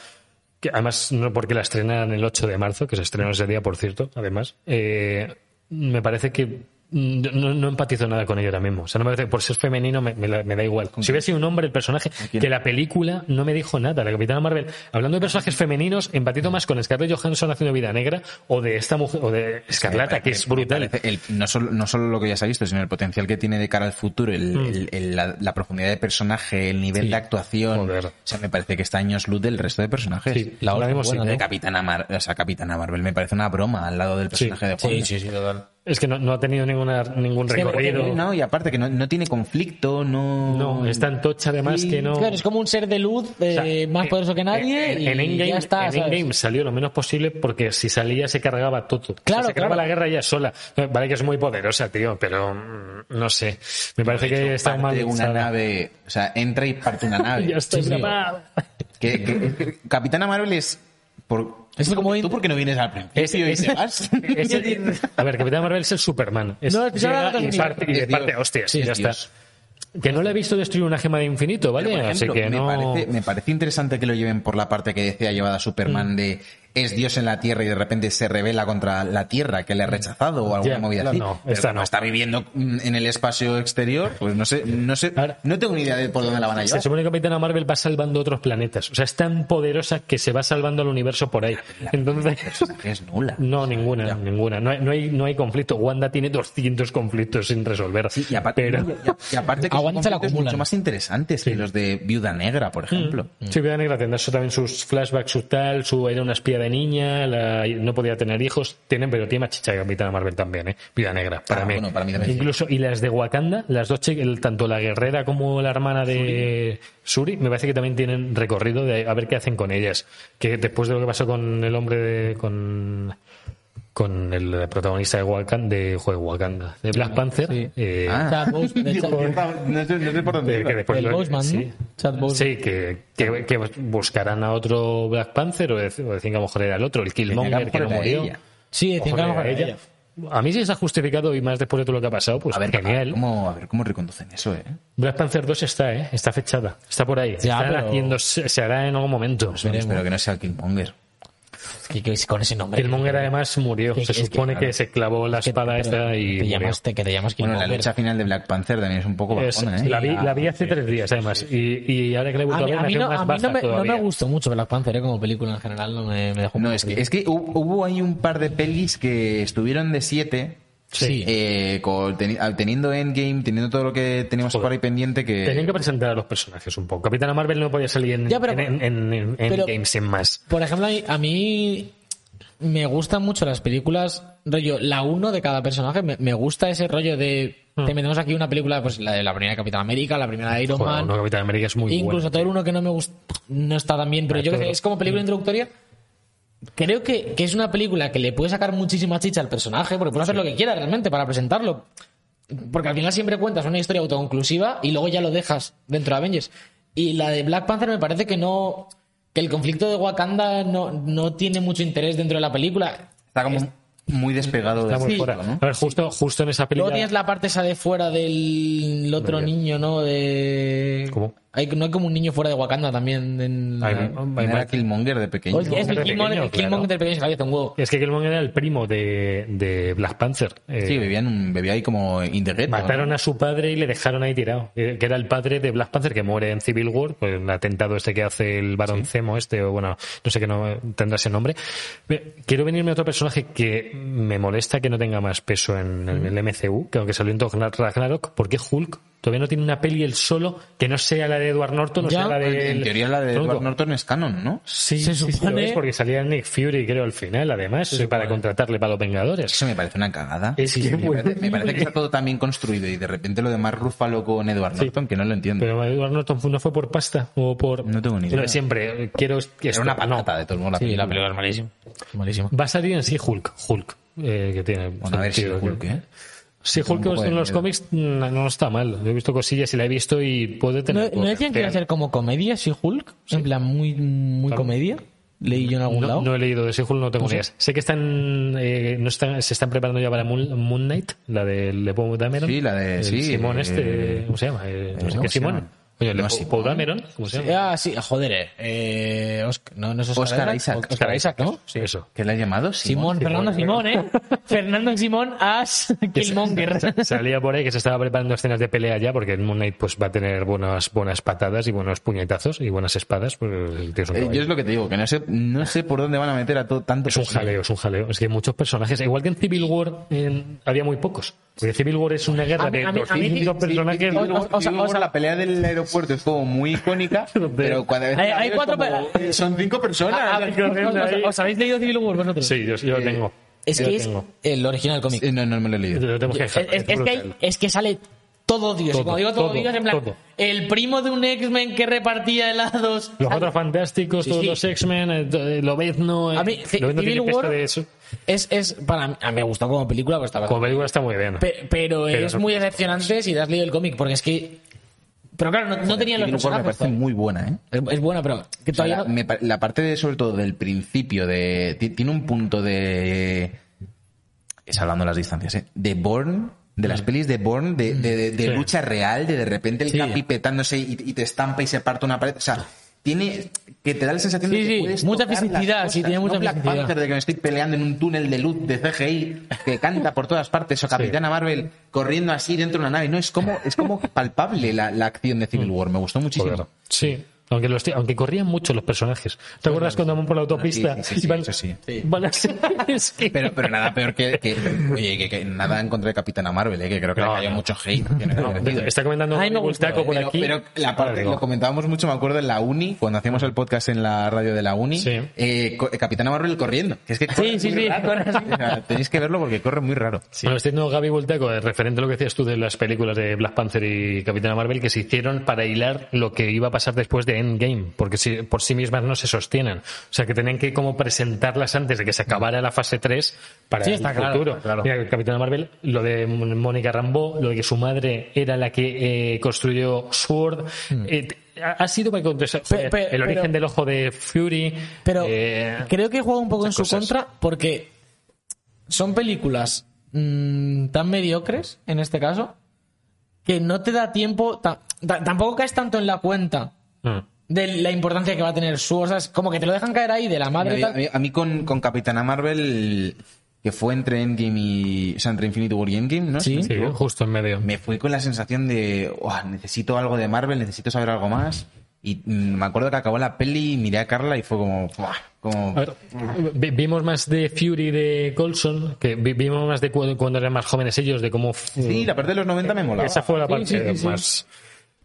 que además no porque la estrenan el 8 de marzo, que se estrenó ese día, por cierto, además, eh, me parece que no, no empatizo nada con ella ahora mismo. O sea, no me parece, por ser femenino me, me la- me da igual. Si hubiera sido un hombre el personaje, que la película no me dijo nada. La Capitana Marvel, hablando de personajes femeninos, empatizo más con Scarlett Johansson haciendo Vida Negra o de esta mujer, o de Escarlata, que es brutal. el- no, solo, no solo lo que ya se ha visto, sino el potencial que tiene de cara al futuro, el, Mm. el- el- la, la profundidad de personaje, el nivel de actuación. Joder. O sea, me parece que está años luz del resto de personajes. Sí, La mismo buena, de ¿no? Capitana, Mar- o sea, Capitana Marvel me parece una broma al lado del personaje de Juan. Sí, sí, sí, total. Es que no, no ha tenido ninguna, ningún recorrido. No, y aparte que no, no tiene conflicto, no... No, es tan tocha además Sí, que no. Claro, es como un ser de luz eh, O sea, más en- poderoso que nadie En, y en Endgame, ya está. en ¿sabes? Endgame salió lo menos posible porque si salía se cargaba todo. O sea, Claro, se cargaba claro. la guerra ella sola. Vale que es muy poderosa, tío, pero mm, no sé. Me parece que está Parte mal. una nave, o sea, entra y parte una nave. Ya está Sí. Que- que- que Capitana Marvel es... Por, Es ¿tú, como por- in- ¿Tú por qué no vienes al principio Es- y es- te vas? es el- a ver, Capitán Marvel es el Superman. Es, No, es que llega y, es parte, y parte hostias, Sí, y ya es está. Que no le he visto destruir una gema de infinito, ¿vale? Pero, por ejemplo, Así que me, no. parece, me parece interesante que lo lleven por la parte que decía llevada Mm. Superman de es Dios en la Tierra y de repente se revela contra la Tierra que le ha rechazado o alguna Ya, movida no, así. no, esta no. está viviendo mm, en el espacio exterior, pues no sé, no sé, Ahora- no tengo ni idea de por dónde la van a Se llevar. supone que Capitana Marvel va salvando otros planetas. O sea, es tan poderosa que se va salvando al universo por ahí. Entonces. Es nula. No, ninguna, ninguna. No hay, no, hay, no hay conflicto. Wanda tiene 200 conflictos sin resolver. Y aparte, pero... y, aparte que A son Wanda se la mucho más interesantes que los de Viuda Negra, por ejemplo. Sí, Viuda Negra tendrá eso también sus flashbacks, su tal, su era una espía de niña, la- no podía tener hijos, tienen, pero tiene más chicha que Capitana Marvel también, ¿eh? Viuda Negra, para Ah, mí. bueno, para mí también, sí. Incluso, y las de Wakanda, las dos tanto la guerrera como la hermana de Suri, me parece que también tienen recorrido de a ver qué hacen con ellas. Que después de lo que pasó con el hombre de, con con el protagonista de Wakanda, de, joder, Wakanda, de Black Panther, eh, Ah. Chad Boseman, de Chad- no, sé, no sé por dónde que después El lo- Boseman, ¿no? sí. Chad Boseman. Sí, que, que, que buscarán a otro Black Panther o, de- o decían que a lo mejor era el otro, el Killmonger que no murió. ella. Sí, decían que a lo mejor era ella. A mí sí se ha justificado y más después de todo lo que ha pasado, pues A ver, a ver genial. cómo, a ver cómo reconducen eso, ¿eh? Black Panther 2 está, ¿eh? Está fechada. Está por ahí. Ya, Está pero- haciendo, se se hará en algún momento. veremos. Espero que no sea Killmonger. Que, que con ese nombre. Killmonger además murió. Que- Se es que, supone que, claro. se clavó la que- espada esta y te llamaste, que te llamas Bueno, la Killmonger. lucha final de Black Panther también es un poco Es- bajona, ¿eh? la, vi, la vi hace tres días, además. Y, y ahora que la he A vuelto a, ver, a mí no, más a mí no me, no me gustó mucho Black Panther ¿eh? como película en general, no me, me dejó No, es que, es que hu- hubo ahí un par de pelis que estuvieron de 7. Sí. eh, con- teni- ah, teniendo Endgame, teniendo todo lo que teníamos Joder. por ahí pendiente que... Tenían que presentar a los personajes un poco. Capitana Marvel no podía salir en, Ya, pero- en, en, en- en pero- Endgame sin más. Por ejemplo, a mí, me gustan mucho las películas, rollo, la uno de cada personaje. Me, me gusta ese rollo de. Hmm. Te metemos aquí una película, pues la de la primera de Capitán América, la primera de Iron Joder, Man. no, Capitán América es muy Incluso todo el uno que no me gusta, no está tan bien, pero yo creo que todo. es como película introductoria. Creo que, que es una película que le puede sacar muchísima chicha al personaje, porque puede hacer lo que quiera realmente para presentarlo. Porque al final siempre cuentas una historia autoconclusiva y luego ya lo dejas dentro de Avengers. Y la de Black Panther me parece que no. que el conflicto de Wakanda no, no tiene mucho interés dentro de la película. Está como muy despegado de Está muy Sí. fuera. ¿no? A ver, justo, justo en esa película. Luego tienes la parte esa de fuera del otro niño, ¿no? De. ¿Cómo? Hay, no hay como un niño fuera de Wakanda también. En Hay- la- hay ¿No era más- Killmonger de pequeño. Oye, es Killmonger que de Killmonger, pequeño, Killmonger claro. del pequeño se la hace un huevo. Es que Killmonger era el primo de, de Black Panther. Eh, Sí, bebía, en un, bebía ahí como in the ghetto, Mataron ¿no? a su padre y le dejaron ahí tirado. Eh, Que era el padre de Black Panther que muere en Civil War, pues el atentado este que hace el Barón Zemo, este, o bueno, no sé qué no tendrá ese nombre. Quiero venirme a otro personaje que me molesta que no tenga más peso en, en el MCU, que aunque salió en Ragnarok, porque Hulk todavía no tiene una peli él solo que no sea la de Edward Norton, no Ya, sea la de. En teoría la de Tronco. Edward Norton es canon, ¿no? Sí, Se sí, sí, lo supone- es, porque salía Nick Fury, creo, al final, además, para contratarle para los Vengadores. Eso me parece una cagada. Es que, me, parece, me parece que está todo tan bien construido y de repente lo de Mark Ruffalo con Edward Norton, que no lo entiendo. Pero Edward Norton no fue por pasta o por. No tengo ni Pero idea. siempre eh, quiero que Era una patata de todo el mundo. Sí, la película es malísima. Malísima. Va a salir en sí Hulk. Hulk. eh, que tiene. Bueno, a ver si Hulk, que- ¿eh? Sí, Hulk en los miedo. cómics no, no está mal. He visto cosillas y la he visto y puede ¿No, tener. ¿no decían que iba a ser como comedia, si Hulk? En plan, muy, muy Claro. comedia. Leí yo en algún No, lado. no he leído de ese Hulk, no tengo No sé. ideas. Sé que están, eh, no están, se están preparando ya para Moon, Moon Knight, la de Le Dameron. Sí, la de- sí, Simón eh, este, ¿cómo se llama? Eh, no sé ¿cómo qué Simón. Oye, Le No, Poe Simón. Dameron, ¿cómo se llama? Ah, sí, joder, eh. Oscar- no, no es Oscar Isaac. Oscar Isaac, ¿no? Sí, eso. ¿Qué le has llamado? Simón, Fernando Simón, ¿eh? Fernando Simón as Killmonger. Salía por ahí que se estaba preparando escenas de pelea ya, porque en Moon Knight pues, va a tener buenas, buenas patadas y buenos puñetazos y buenas espadas. Pues, el tío es un Eh, yo es lo que te digo, que no sé, no sé por dónde van a meter a todo tanto. Es un jaleo, es un jaleo. Es que hay muchos personajes. Igual que en Civil War en- había muy pocos. Porque Civil War es una guerra A mí- de a mí- a mí- 200 sí, personajes. O- sea, la pelea del aeropuerto es como muy icónica, pero cuando Hay- cuatro eh, son cinco personas. Ah, sea, ¿os, os- os habéis leído Civil War vosotros? Sí, yo, yo lo tengo. Es que es tengo. el original cómic. Eh, No, no me lo he leído. Yo lo tengo que Es, dejar, es- es que, hay- brutal. es que sale todo Dios. Todo, y cuando digo todo, todo, Dios, en plan, todo. el primo de un X-Men que repartía helados. Los otros fantásticos, Sí, todos sí. los X-Men, eh, eh, Lobezno. eh, A mí, Lobezno Civil tiene War de eso. es, es para mí, a mí me gustó como película, pues estaba Como película está muy bien. Pe- pero, Pero es muy decepcionante si te has leído el cómic, porque es que. Pero claro, no, no tenían los War me personajes. parece todavía. muy buena, ¿eh? Es, es buena, pero que O sea, todavía la, me parte de, sobre todo del principio, de ti- tiene un punto de... Es hablando de las distancias, ¿eh? De Born, de las pelis de Born, de, de- de- de Sí. lucha real, de de repente el Sí. capi petándose y, y te estampa y se parte una pared. O sea, tiene que te da la sensación Sí, de que sí, puedes mucha fisicidad, sí, tiene mucha No Black fisicidad. Panther de que me estoy peleando en un túnel de luz de CGI que canta por todas partes o Capitana Marvel corriendo así dentro de una nave. No, es como, es como palpable la, la acción de Civil War. Me gustó muchísimo. Sí. Aunque, los, aunque corrían mucho los personajes. ¿Te acuerdas cuando van por la autopista? Sí, sí, sí, van, sí. van Pero, pero nada peor que, que- oye, que, que nada en contra de Capitana Marvel, ¿eh? que creo que No, le cayó no. mucho hate. no. Está comentando Ay, un gustó, Bultaco por pero, aquí. pero la parte, lo comentábamos mucho, me acuerdo, en la uni, cuando hacíamos el podcast en la radio de la uni, Sí. eh, co- Capitana Marvel corriendo. Que es que corre sí, sí. O sea, tenéis que verlo porque corre muy raro. Bueno, estoy diciendo Gaby Voltaco, eh, referente a lo que decías tú de las películas de Black Panther y Capitana Marvel, que se hicieron para hilar lo que iba a pasar después de Endgame, porque si, por sí mismas no se sostienen. O sea, que tenían que como presentarlas antes de que se acabara la fase 3 para Sí, el está claro, futuro. está claro. Mira, Capitana Marvel, lo de Mónica Rambeau, lo de que su madre era la que eh, construyó Sword, eh, ha, sido Hmm. Pe- el pero- origen del ojo de Fury. Pero eh, creo que juega un poco en su cosas. contra porque son películas mm, tan mediocres, en este caso, que no te da tiempo, ta- ta- tampoco caes tanto en la cuenta mm. de la importancia que va a tener su, o sea, es como que te lo dejan caer ahí de la madre. A mí, tal. a mí- a mí con, con Capitana Marvel, que fue entre Endgame y. O sea, entre Infinity War y Endgame, ¿no? Sí. Sí, justo en medio. me fui con la sensación de, "Uah, necesito algo de Marvel, necesito saber algo más. Y me acuerdo que acabó la peli, miré a Carla y fue como, como ver, vi- vimos más de Fury de Colson, que vi- vimos más de cu- cuando eran más jóvenes ellos, de cómo... sí, la parte de los 90 me molaba. Esa fue la Sí, parte sí, sí, sí. más...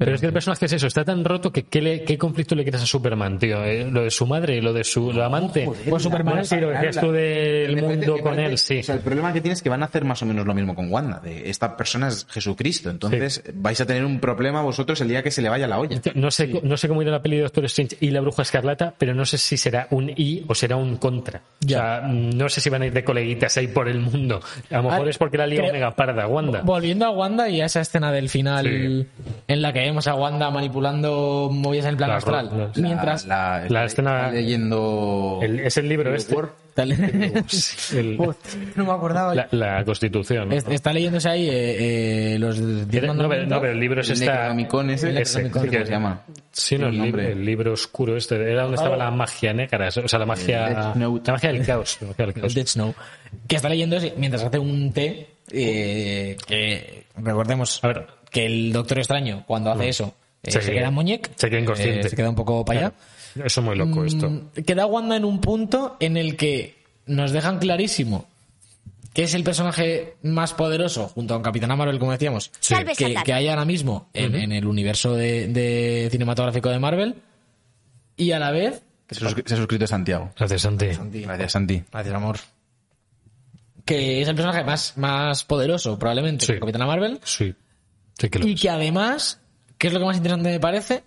Pero es que el personaje es eso, está tan roto que ¿qué, le- qué conflicto le creas a Superman, tío? Eh, Lo de su madre, lo de su lo amante. Pues Superman Bueno, sí, lo que decías tú del mundo con él, sí. O sea, el problema que tienes es que van a hacer más o menos lo mismo con Wanda. De esta persona es Jesucristo. Entonces vais a tener un problema vosotros el día que se le vaya la olla. No sé, no sé cómo irá la peli de Doctor Strange y la Bruja Escarlata, pero no sé si será un I o será un contra. Ya. O sea, no sé si van a ir de coleguitas ahí por el mundo. A lo mejor Ah, es porque la liga creo- mega parda, Wanda. Volviendo a Wanda y a esa escena del final Sí. en la que vemos a Wanda manipulando movidas en el plano La astral. ro- la- mientras La, La escena- está leyendo. El- es el libro este. El- no me acordaba. la, la Constitución. ¿no? Es- Está leyéndose ahí eh, eh, los diez Era- no, no, pero el libro es El esta... Necronomicon ese, ese, Necronomicon, sí que ¿cómo se llama? Sí, no, el, libro, nombre. el libro oscuro este. Era donde estaba la magia negra, o sea, la magia... La magia del caos. La magia del caos. Dead Snow, que está leyendo ese mientras hace un té eh, que recordemos A ver. Que el Doctor Extraño cuando hace eso eh, Se se, queda- queda muñeca se queda inconsciente. se queda un poco para allá Claro. Eso es muy loco esto. Mm, queda Wanda en un punto en el que nos dejan clarísimo que es el personaje más poderoso junto con Capitana Marvel como decíamos que, que hay ahora mismo en, en el universo de, de cinematográfico de Marvel y a la vez Se se ha suscrito Santiago. Gracias, Santi. Gracias, Santi. Gracias, amor. Que es el personaje más, más poderoso, probablemente, Sí. Capitana Marvel. Sí. Sí que lo Y es. que además, que es lo que más interesante me parece,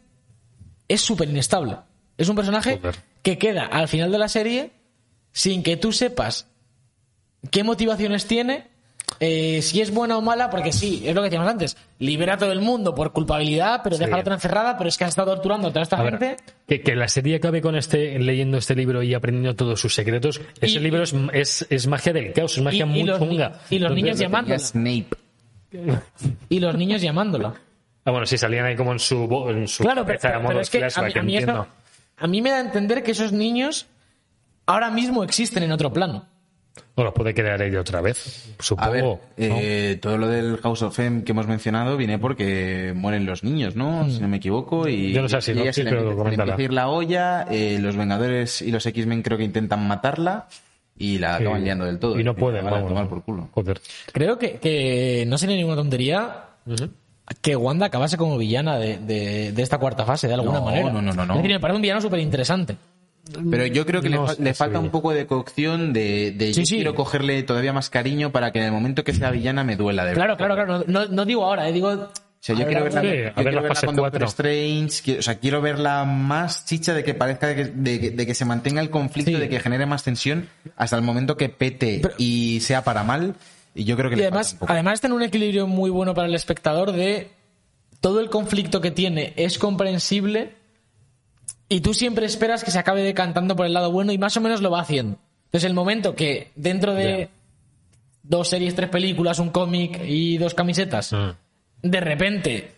es súper inestable. Es un personaje Joder. que queda al final de la serie sin que tú sepas qué motivaciones tiene, eh, si es buena o mala, porque sí, es lo que decíamos antes. Libera a todo el mundo por culpabilidad, pero deja a la otra encerrada, pero es que has estado torturando a toda esta A ver, gente. que, que la serie acabe con este leyendo este libro y aprendiendo todos sus secretos. Ese Y- libro es, es, es magia del caos, es magia Y- y muy los chunga. y los niños llamándola. Snape. Y los niños llamándola. Ah, bueno, sí, salían ahí como en su, en su Claro, pero, cabeza, a pero- modo pero es que a flashback, mí, a mí eso, entiendo. a mí me da a entender que esos niños ahora mismo existen en otro plano. O los puede crear ella otra vez, A ver, supongo. eh, todo lo del House of M que hemos mencionado viene porque mueren los niños, ¿no? Si no me equivoco. Y. Yo no sé si y no, sí, le pero le la olla, eh, los Vengadores y los X-Men creo que intentan matarla y la acaban liando del todo. Y no pueden, Van a vamos. tomar por culo. Joder. Creo que, que no sería ninguna tontería que Wanda acabase como villana de, de- de esta cuarta fase, de alguna No, manera. no, no, no, no. Es decir, me parece un villano súper interesante. Pero yo creo que No le, fa- falta un poco de cocción de, de Sí, yo sí. quiero cogerle todavía más cariño para que en el momento que sea villana me duela de Claro, verdad. claro, claro. No, no digo ahora, eh, digo. O sea, yo a quiero ver, verla, Sí, yo quiero con Doctor. Strange, quiero- o sea, quiero verla más chicha de que parezca de que, de que- de que se mantenga el conflicto, Sí. de que genere más tensión hasta el momento que pete Pero- y sea para mal. Y yo creo que Y le además, además tiene un equilibrio muy bueno para el espectador de todo el conflicto que tiene es comprensible y tú siempre esperas que se acabe decantando por el lado bueno y más o menos lo va haciendo. Entonces el momento que dentro de dos series, tres películas, un cómic y dos camisetas, Mm. De repente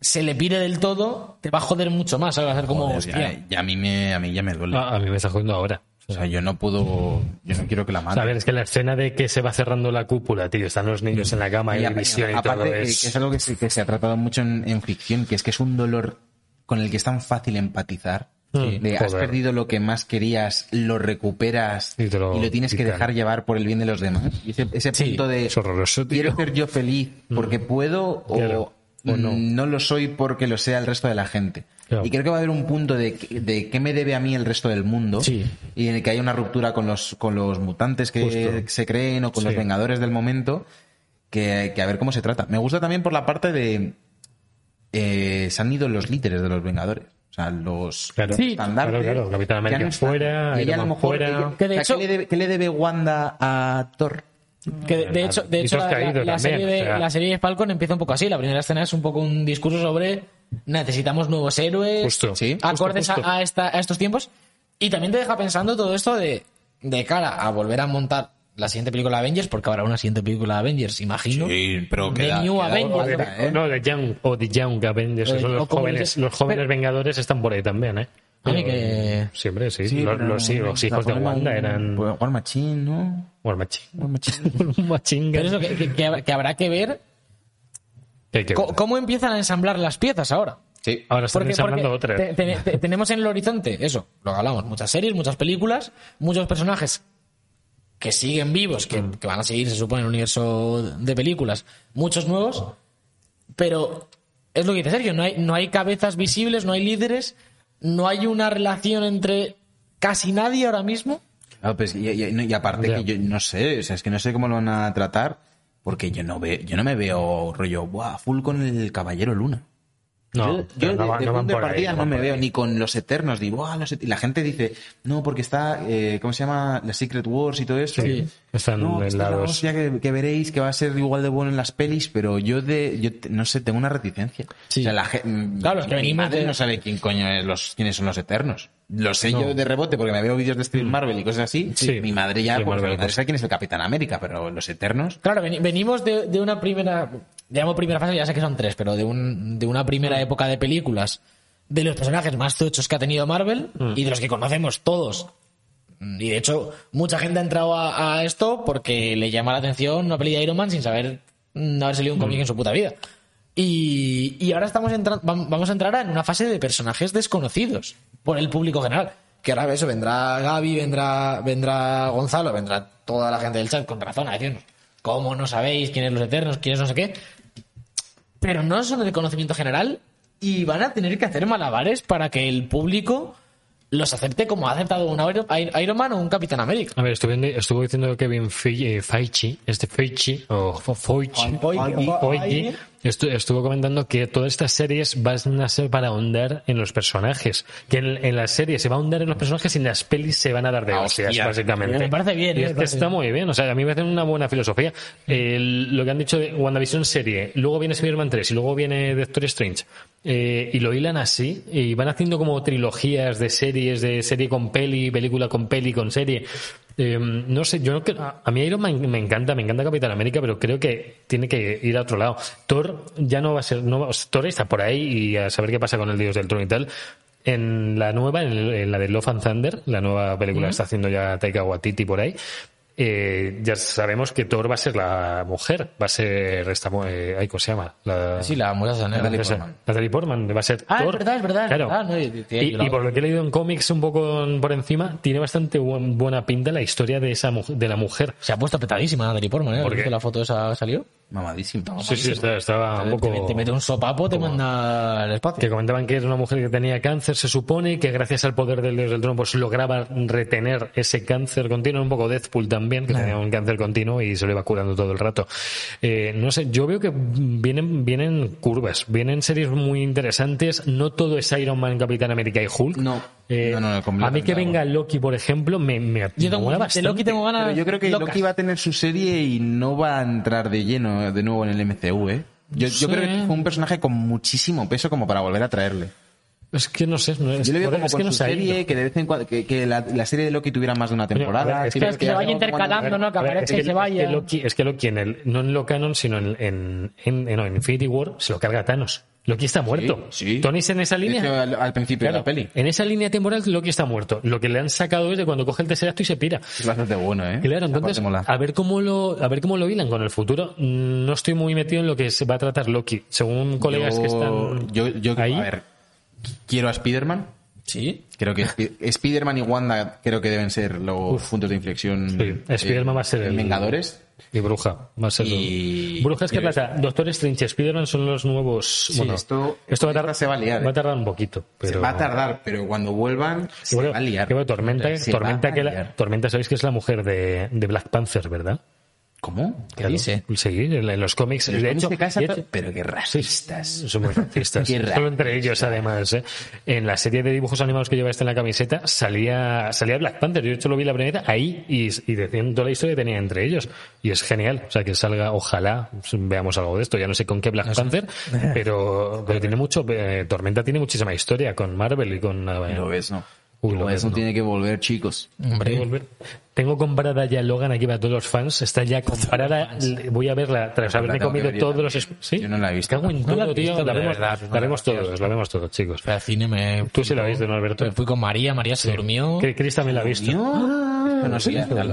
se le pire del todo, te va a joder mucho más, ¿sabes? Va a ser como, Joder, hostia. ya, ya a mí me a mí ya me duele. Ah, a mí me está jodiendo ahora. O sea, yo no puedo, yo no quiero que la O sea, a ver, es que la escena de que se va cerrando la cúpula, tío, están los niños en la cama y, la visión y aparte, todo que- es... que es algo que se, que se ha tratado mucho en, en ficción, que es que es un dolor con el que es tan fácil empatizar. Mm, de has perdido lo que más querías, lo recuperas Y lo tienes que dejar llevar por el bien de los demás. Y ese, ese Sí, punto de es quiero ser yo feliz porque puedo Claro, o, o no. no. lo soy porque lo sea el resto de la gente. Claro. Y creo que va a haber un punto de, que- de qué me debe a mí el resto del mundo Sí. y en el que haya una ruptura con los, con los mutantes que Justo. se creen o con los vengadores del momento que, que a ver cómo se trata. Me gusta también por la parte de eh, se han ido los líderes de los vengadores. O sea, los Claro. estandartes Claro, claro, Capitán América no fuera, Y ella Iron a lo Man mejor- fuera. ella- Que de o sea, hecho- ¿qué, le debe, qué le debe Wanda a Thor? Que de, de hecho, de hecho la, caído la- la también, serie de, o sea. la serie de Falcon empieza un poco así. La primera escena es un poco un discurso sobre necesitamos nuevos héroes, Justo. Sí, justo, acordes a- justo. A, esta- a estos tiempos. Y también te deja pensando todo esto de, de cara a volver a montar la siguiente película de Avengers, porque habrá una siguiente película de Avengers, imagino. pero The New Avengers. ¿eh? no, de Young, o de Young Avengers, los jóvenes, los jóvenes pero- Vengadores están por ahí también, ¿eh? Pero- que- Siempre, sí. Sí, los, sí, hijos de Wanda un- eran War Machine, ¿no? War Machine. War Machine. Un Machine Pero eso que, que- que habrá- que que ver Que hay que co- ver. cómo empiezan a ensamblar las piezas ahora. Sí. Ahora están Porque, ensamblando porque otra. te- te- te- tenemos en el horizonte eso, lo que hablamos, muchas series, muchas películas, muchos personajes que siguen vivos, que, que van a seguir, se supone, en el universo de películas, muchos nuevos, pero es lo que dice Sergio, no hay, no hay cabezas visibles, no hay líderes, no hay una relación entre casi nadie ahora mismo. Ah, pues, y, y- y aparte que yo no sé, o sea, es que no sé cómo lo van a tratar, porque yo no veo, yo no me veo rollo, buah, full con el Caballero Luna. No, yo, no de, no punto de ahí, partida no me veo ni con los Eternos, digo, "Buah, los Et-". y la gente dice, no, porque está, eh, ¿cómo se llama? La Secret Wars y todo eso. Sí, están no, en la hostia que, que veréis que va a ser igual de bueno en las pelis, pero yo de, yo no sé, tengo una reticencia. Sí. O sea, la gente, Claro, es que mi venimos madre de- no sabe quién coño es los, quiénes son los Eternos. Lo sé yo de rebote porque me veo vídeos de Street Marvel y cosas así. Sí. Mi madre ya, pues, Marvel, mi madre pues. sabe quién es el Capitán América, pero los Eternos. Claro, veni- venimos de, de una primera, llamo primera fase, ya sé que son tres, pero de, un, de una primera época de películas, de los personajes más tochos que ha tenido Marvel y de los que conocemos todos. Y de hecho, mucha gente ha entrado a, a esto porque le llama la atención una peli de Iron Man sin saber mm, haber salido un cómic en su puta vida. Y, y ahora estamos entrando, vamos a entrar en una fase de personajes desconocidos por el público general. Que ahora eso vendrá Gaby, vendrá, vendrá Gonzalo, vendrá toda la gente del chat con razón a decirnos cómo no sabéis quiénes los eternos, quiénes no sé qué. Pero no son de conocimiento general y van a tener que hacer malabares para que el público los acepte como ha aceptado un Iron Man o un Capitán América. A ver, estuve, estuvo diciendo Kevin Fe- eh, Feige, este Feige, o Feige, Feige. Estuvo comentando que todas estas series van a ser para ahondar en los personajes. Que en, en las series se va a ahondar en los personajes y en las pelis se van a dar de hostias, hostia. básicamente. Me parece bien, Y eh, es me que parece está bien. muy bien. O sea, a mí me parece una buena filosofía. Lo que han dicho de WandaVision serie, luego viene Spider-Man 3 y luego viene Doctor Strange. eh, y lo hilan así y van haciendo como trilogías de series, de serie con peli, película con peli, con serie. Eh, no sé, yo a, a mí Iron Man me encanta, me encanta Capitán América, pero creo que tiene que ir a otro lado. Thor ya no va a ser, no va- Thor está por ahí y a saber qué pasa con el Dios del Trono y tal. en la nueva, en, el- en la de Love and Thunder, la nueva película que está haciendo ya Taika Waititi por ahí, eh, ya sabemos que Thor va a ser la mujer, va a ser esta, eh, ay, ¿cómo se llama? La, Sí, la muchacha negra. Natalie Portman. Natalie Portman va a ser Ah, es Thor. verdad, es verdad, es Claro. verdad, no, y- por lo que he leído en cómics un poco por encima, tiene bastante buen- buena pinta la historia de esa de la mujer. Se ha puesto petadísima Natalie Portman, ¿eh? ¿Has ¿Por qué? visto la foto esa salió? Mamadísimo. Sí, sí, está- estaba un Te- poco... Te, te mete un sopapo, te manda al espacio. que comentaban que era una mujer que tenía cáncer, se supone, y que gracias al poder del dios del trono pues lograba retener ese cáncer continuo, un poco Deadpool también, que tenía un cáncer continuo y se lo iba curando todo el rato. Eh, no sé, yo veo que vienen, vienen curvas, vienen series muy interesantes, no todo es Iron Man, Capitán América y Hulk. No. Eh, No, no, no, a mí que venga Loki, por ejemplo, me, me, Yo tengo, mola de bastante. Loki tengo ganas. Pero yo creo que locas. Loki va a tener su serie y no va a entrar de lleno de nuevo en el MCU, ¿eh? Yo, yo Sí. creo que fue un personaje con muchísimo peso como para volver a traerle. Es que no sé, no, es, Yo le veo como es por que no su serie, que de vez en cuando, que, que la, la serie de Loki tuviera más de una temporada. ver, es que- Creo es que se vaya intercalando, ¿no? Que aparezca es y se vaya. Es que Loki, es que Loki en el, no en lo canon, sino en, en, en, en- no, en Infinity War se lo carga Thanos. Loki está muerto. sí. Tony en esa línea. hecho, al, al principio Claro, de la peli. En esa línea temporal Loki está muerto. Lo que le han sacado es de cuando coge el tercer acto y se pira. Es bastante bueno, ¿eh? Claro, entonces a ver cómo lo a ver cómo lo hilan con el futuro. No estoy muy metido en lo que se va a tratar Loki. Según colegas yo, que están yo, yo- ahí. a ver, quiero a Spider-Man. Sí. Creo que Spi- Spider-Man y Wanda creo que deben ser los puntos de inflexión. Sí, Spider-Man va a ser el- Vengadores. Y Bruja va a ser Y- Bruja es que plata. Doctor Strange y Spider-Man son los nuevos. bueno, esto- esto va a tardar, se va a liar, va a eh. tardar un poquito. Pero... Se va a tardar, pero cuando vuelvan se bueno, va a liar. bueno, Tormenta, Tormenta, que la-. Tormenta sabéis que es la mujer de, de Black Panther, ¿verdad? ¿Cómo? ¿Qué dice? Sí, en, los cómics. Los de hecho, casa de hecho- pero qué racistas. son muy racistas. Solo entre ellos, además. ¿eh? En la serie de dibujos animados que lleva este en la camiseta salía, salía Black Panther. Yo, de hecho, lo vi la primera ahí y, y decían toda la historia que tenía entre ellos. Y es genial. O sea, que salga, ojalá veamos algo de esto. Ya no sé con qué Black Panther, pero, pero tiene mucho. eh, Tormenta tiene muchísima historia con Marvel y con. eh, Lo ves, ¿no? Uy, ves, no no. tiene que volver, chicos. Hombre. volver. Tengo comprada ya Logan aquí para todos los fans. Está ya comprada. Voy a verla tras haberme tengo que comido todos los. ¿Sí? Yo no la he visto. Cago en No la todo, has tío. visto, La vemos, verdad, la vemos todos, la vemos todos, chicos. Fui al cine, me. Tú sí la viste, ¿no, Alberto? Fui con María, María se durmió. Que Chris también la ha visto. Yo no sé, Sí, la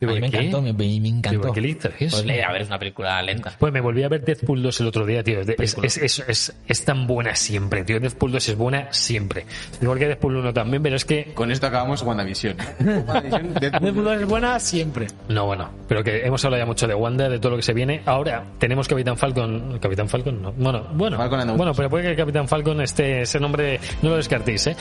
A mí me ¿Qué? encantó, me, me encantó. Digo, ¿qué dices? Pues a ver, es una película lenta. Pues me volví a ver Deadpool 2 el otro día, tío. Es, es, es, es, es tan buena siempre, tío. Deadpool 2 es buena siempre. Igual que Deadpool 1 también, pero es que... Con esto acabamos WandaVision. WandaVision, Deadpool. Deadpool es buena siempre. No, bueno, pero que hemos hablado ya mucho de Wanda, de todo lo que se viene. Ahora tenemos Capitán Falcon. Capitán Falcon, no. Bueno, bueno, Falcon bueno, pero puede que Capitán Falcon esté ese nombre, no lo descartéis, ¿eh?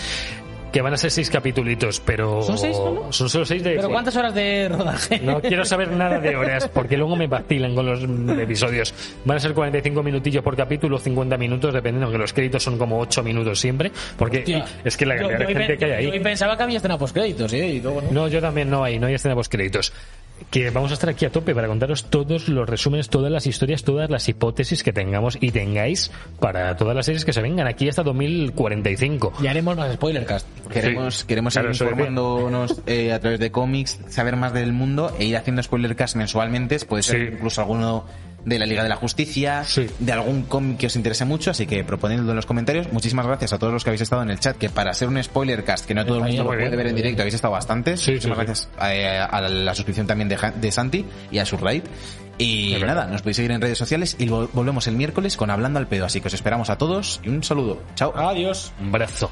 Que van a ser seis capitulitos, pero. ¿Son seis solo? Son solo seis de. ¿Pero cuántas horas de rodaje? No quiero saber nada de horas, porque luego me vacilan con los episodios. Van a ser 45 minutillos por capítulo, 50 minutos, dependiendo, aunque los créditos son como 8 minutos siempre, porque Hostia. es que la Yo- cantidad yo de gente que hay yo ahí. pensaba que había escena postcréditos, ¿eh? Y luego no. No, yo también no hay, no hay escena post créditos. Que vamos a estar aquí a tope para contaros todos los resúmenes, todas las historias, todas las hipótesis que tengamos y tengáis para todas las series que se vengan aquí hasta 2045. Y haremos más spoilercast. Queremos, Sí. queremos Claro, ir eso decía. informándonos eh, a través de cómics, saber más del mundo e ir haciendo spoilercast mensualmente. Puede ser Sí. incluso alguno de la Liga de la Justicia, Sí. de algún cómic que os interese mucho, así que proponedlo en los comentarios. Muchísimas gracias a todos los que habéis estado en el chat, que para ser un spoilercast que no todo el mundo lo puede bien. ver en directo, habéis estado bastantes. Sí, Muchísimas sí, gracias eh, a, la suscripción también de, de Santi y a su raid. Y verdad. nada, nos podéis seguir en redes sociales y vol- volvemos el miércoles con Hablando al Pedo. Así que os esperamos a todos y un saludo. Chao. Adiós. Un brazo.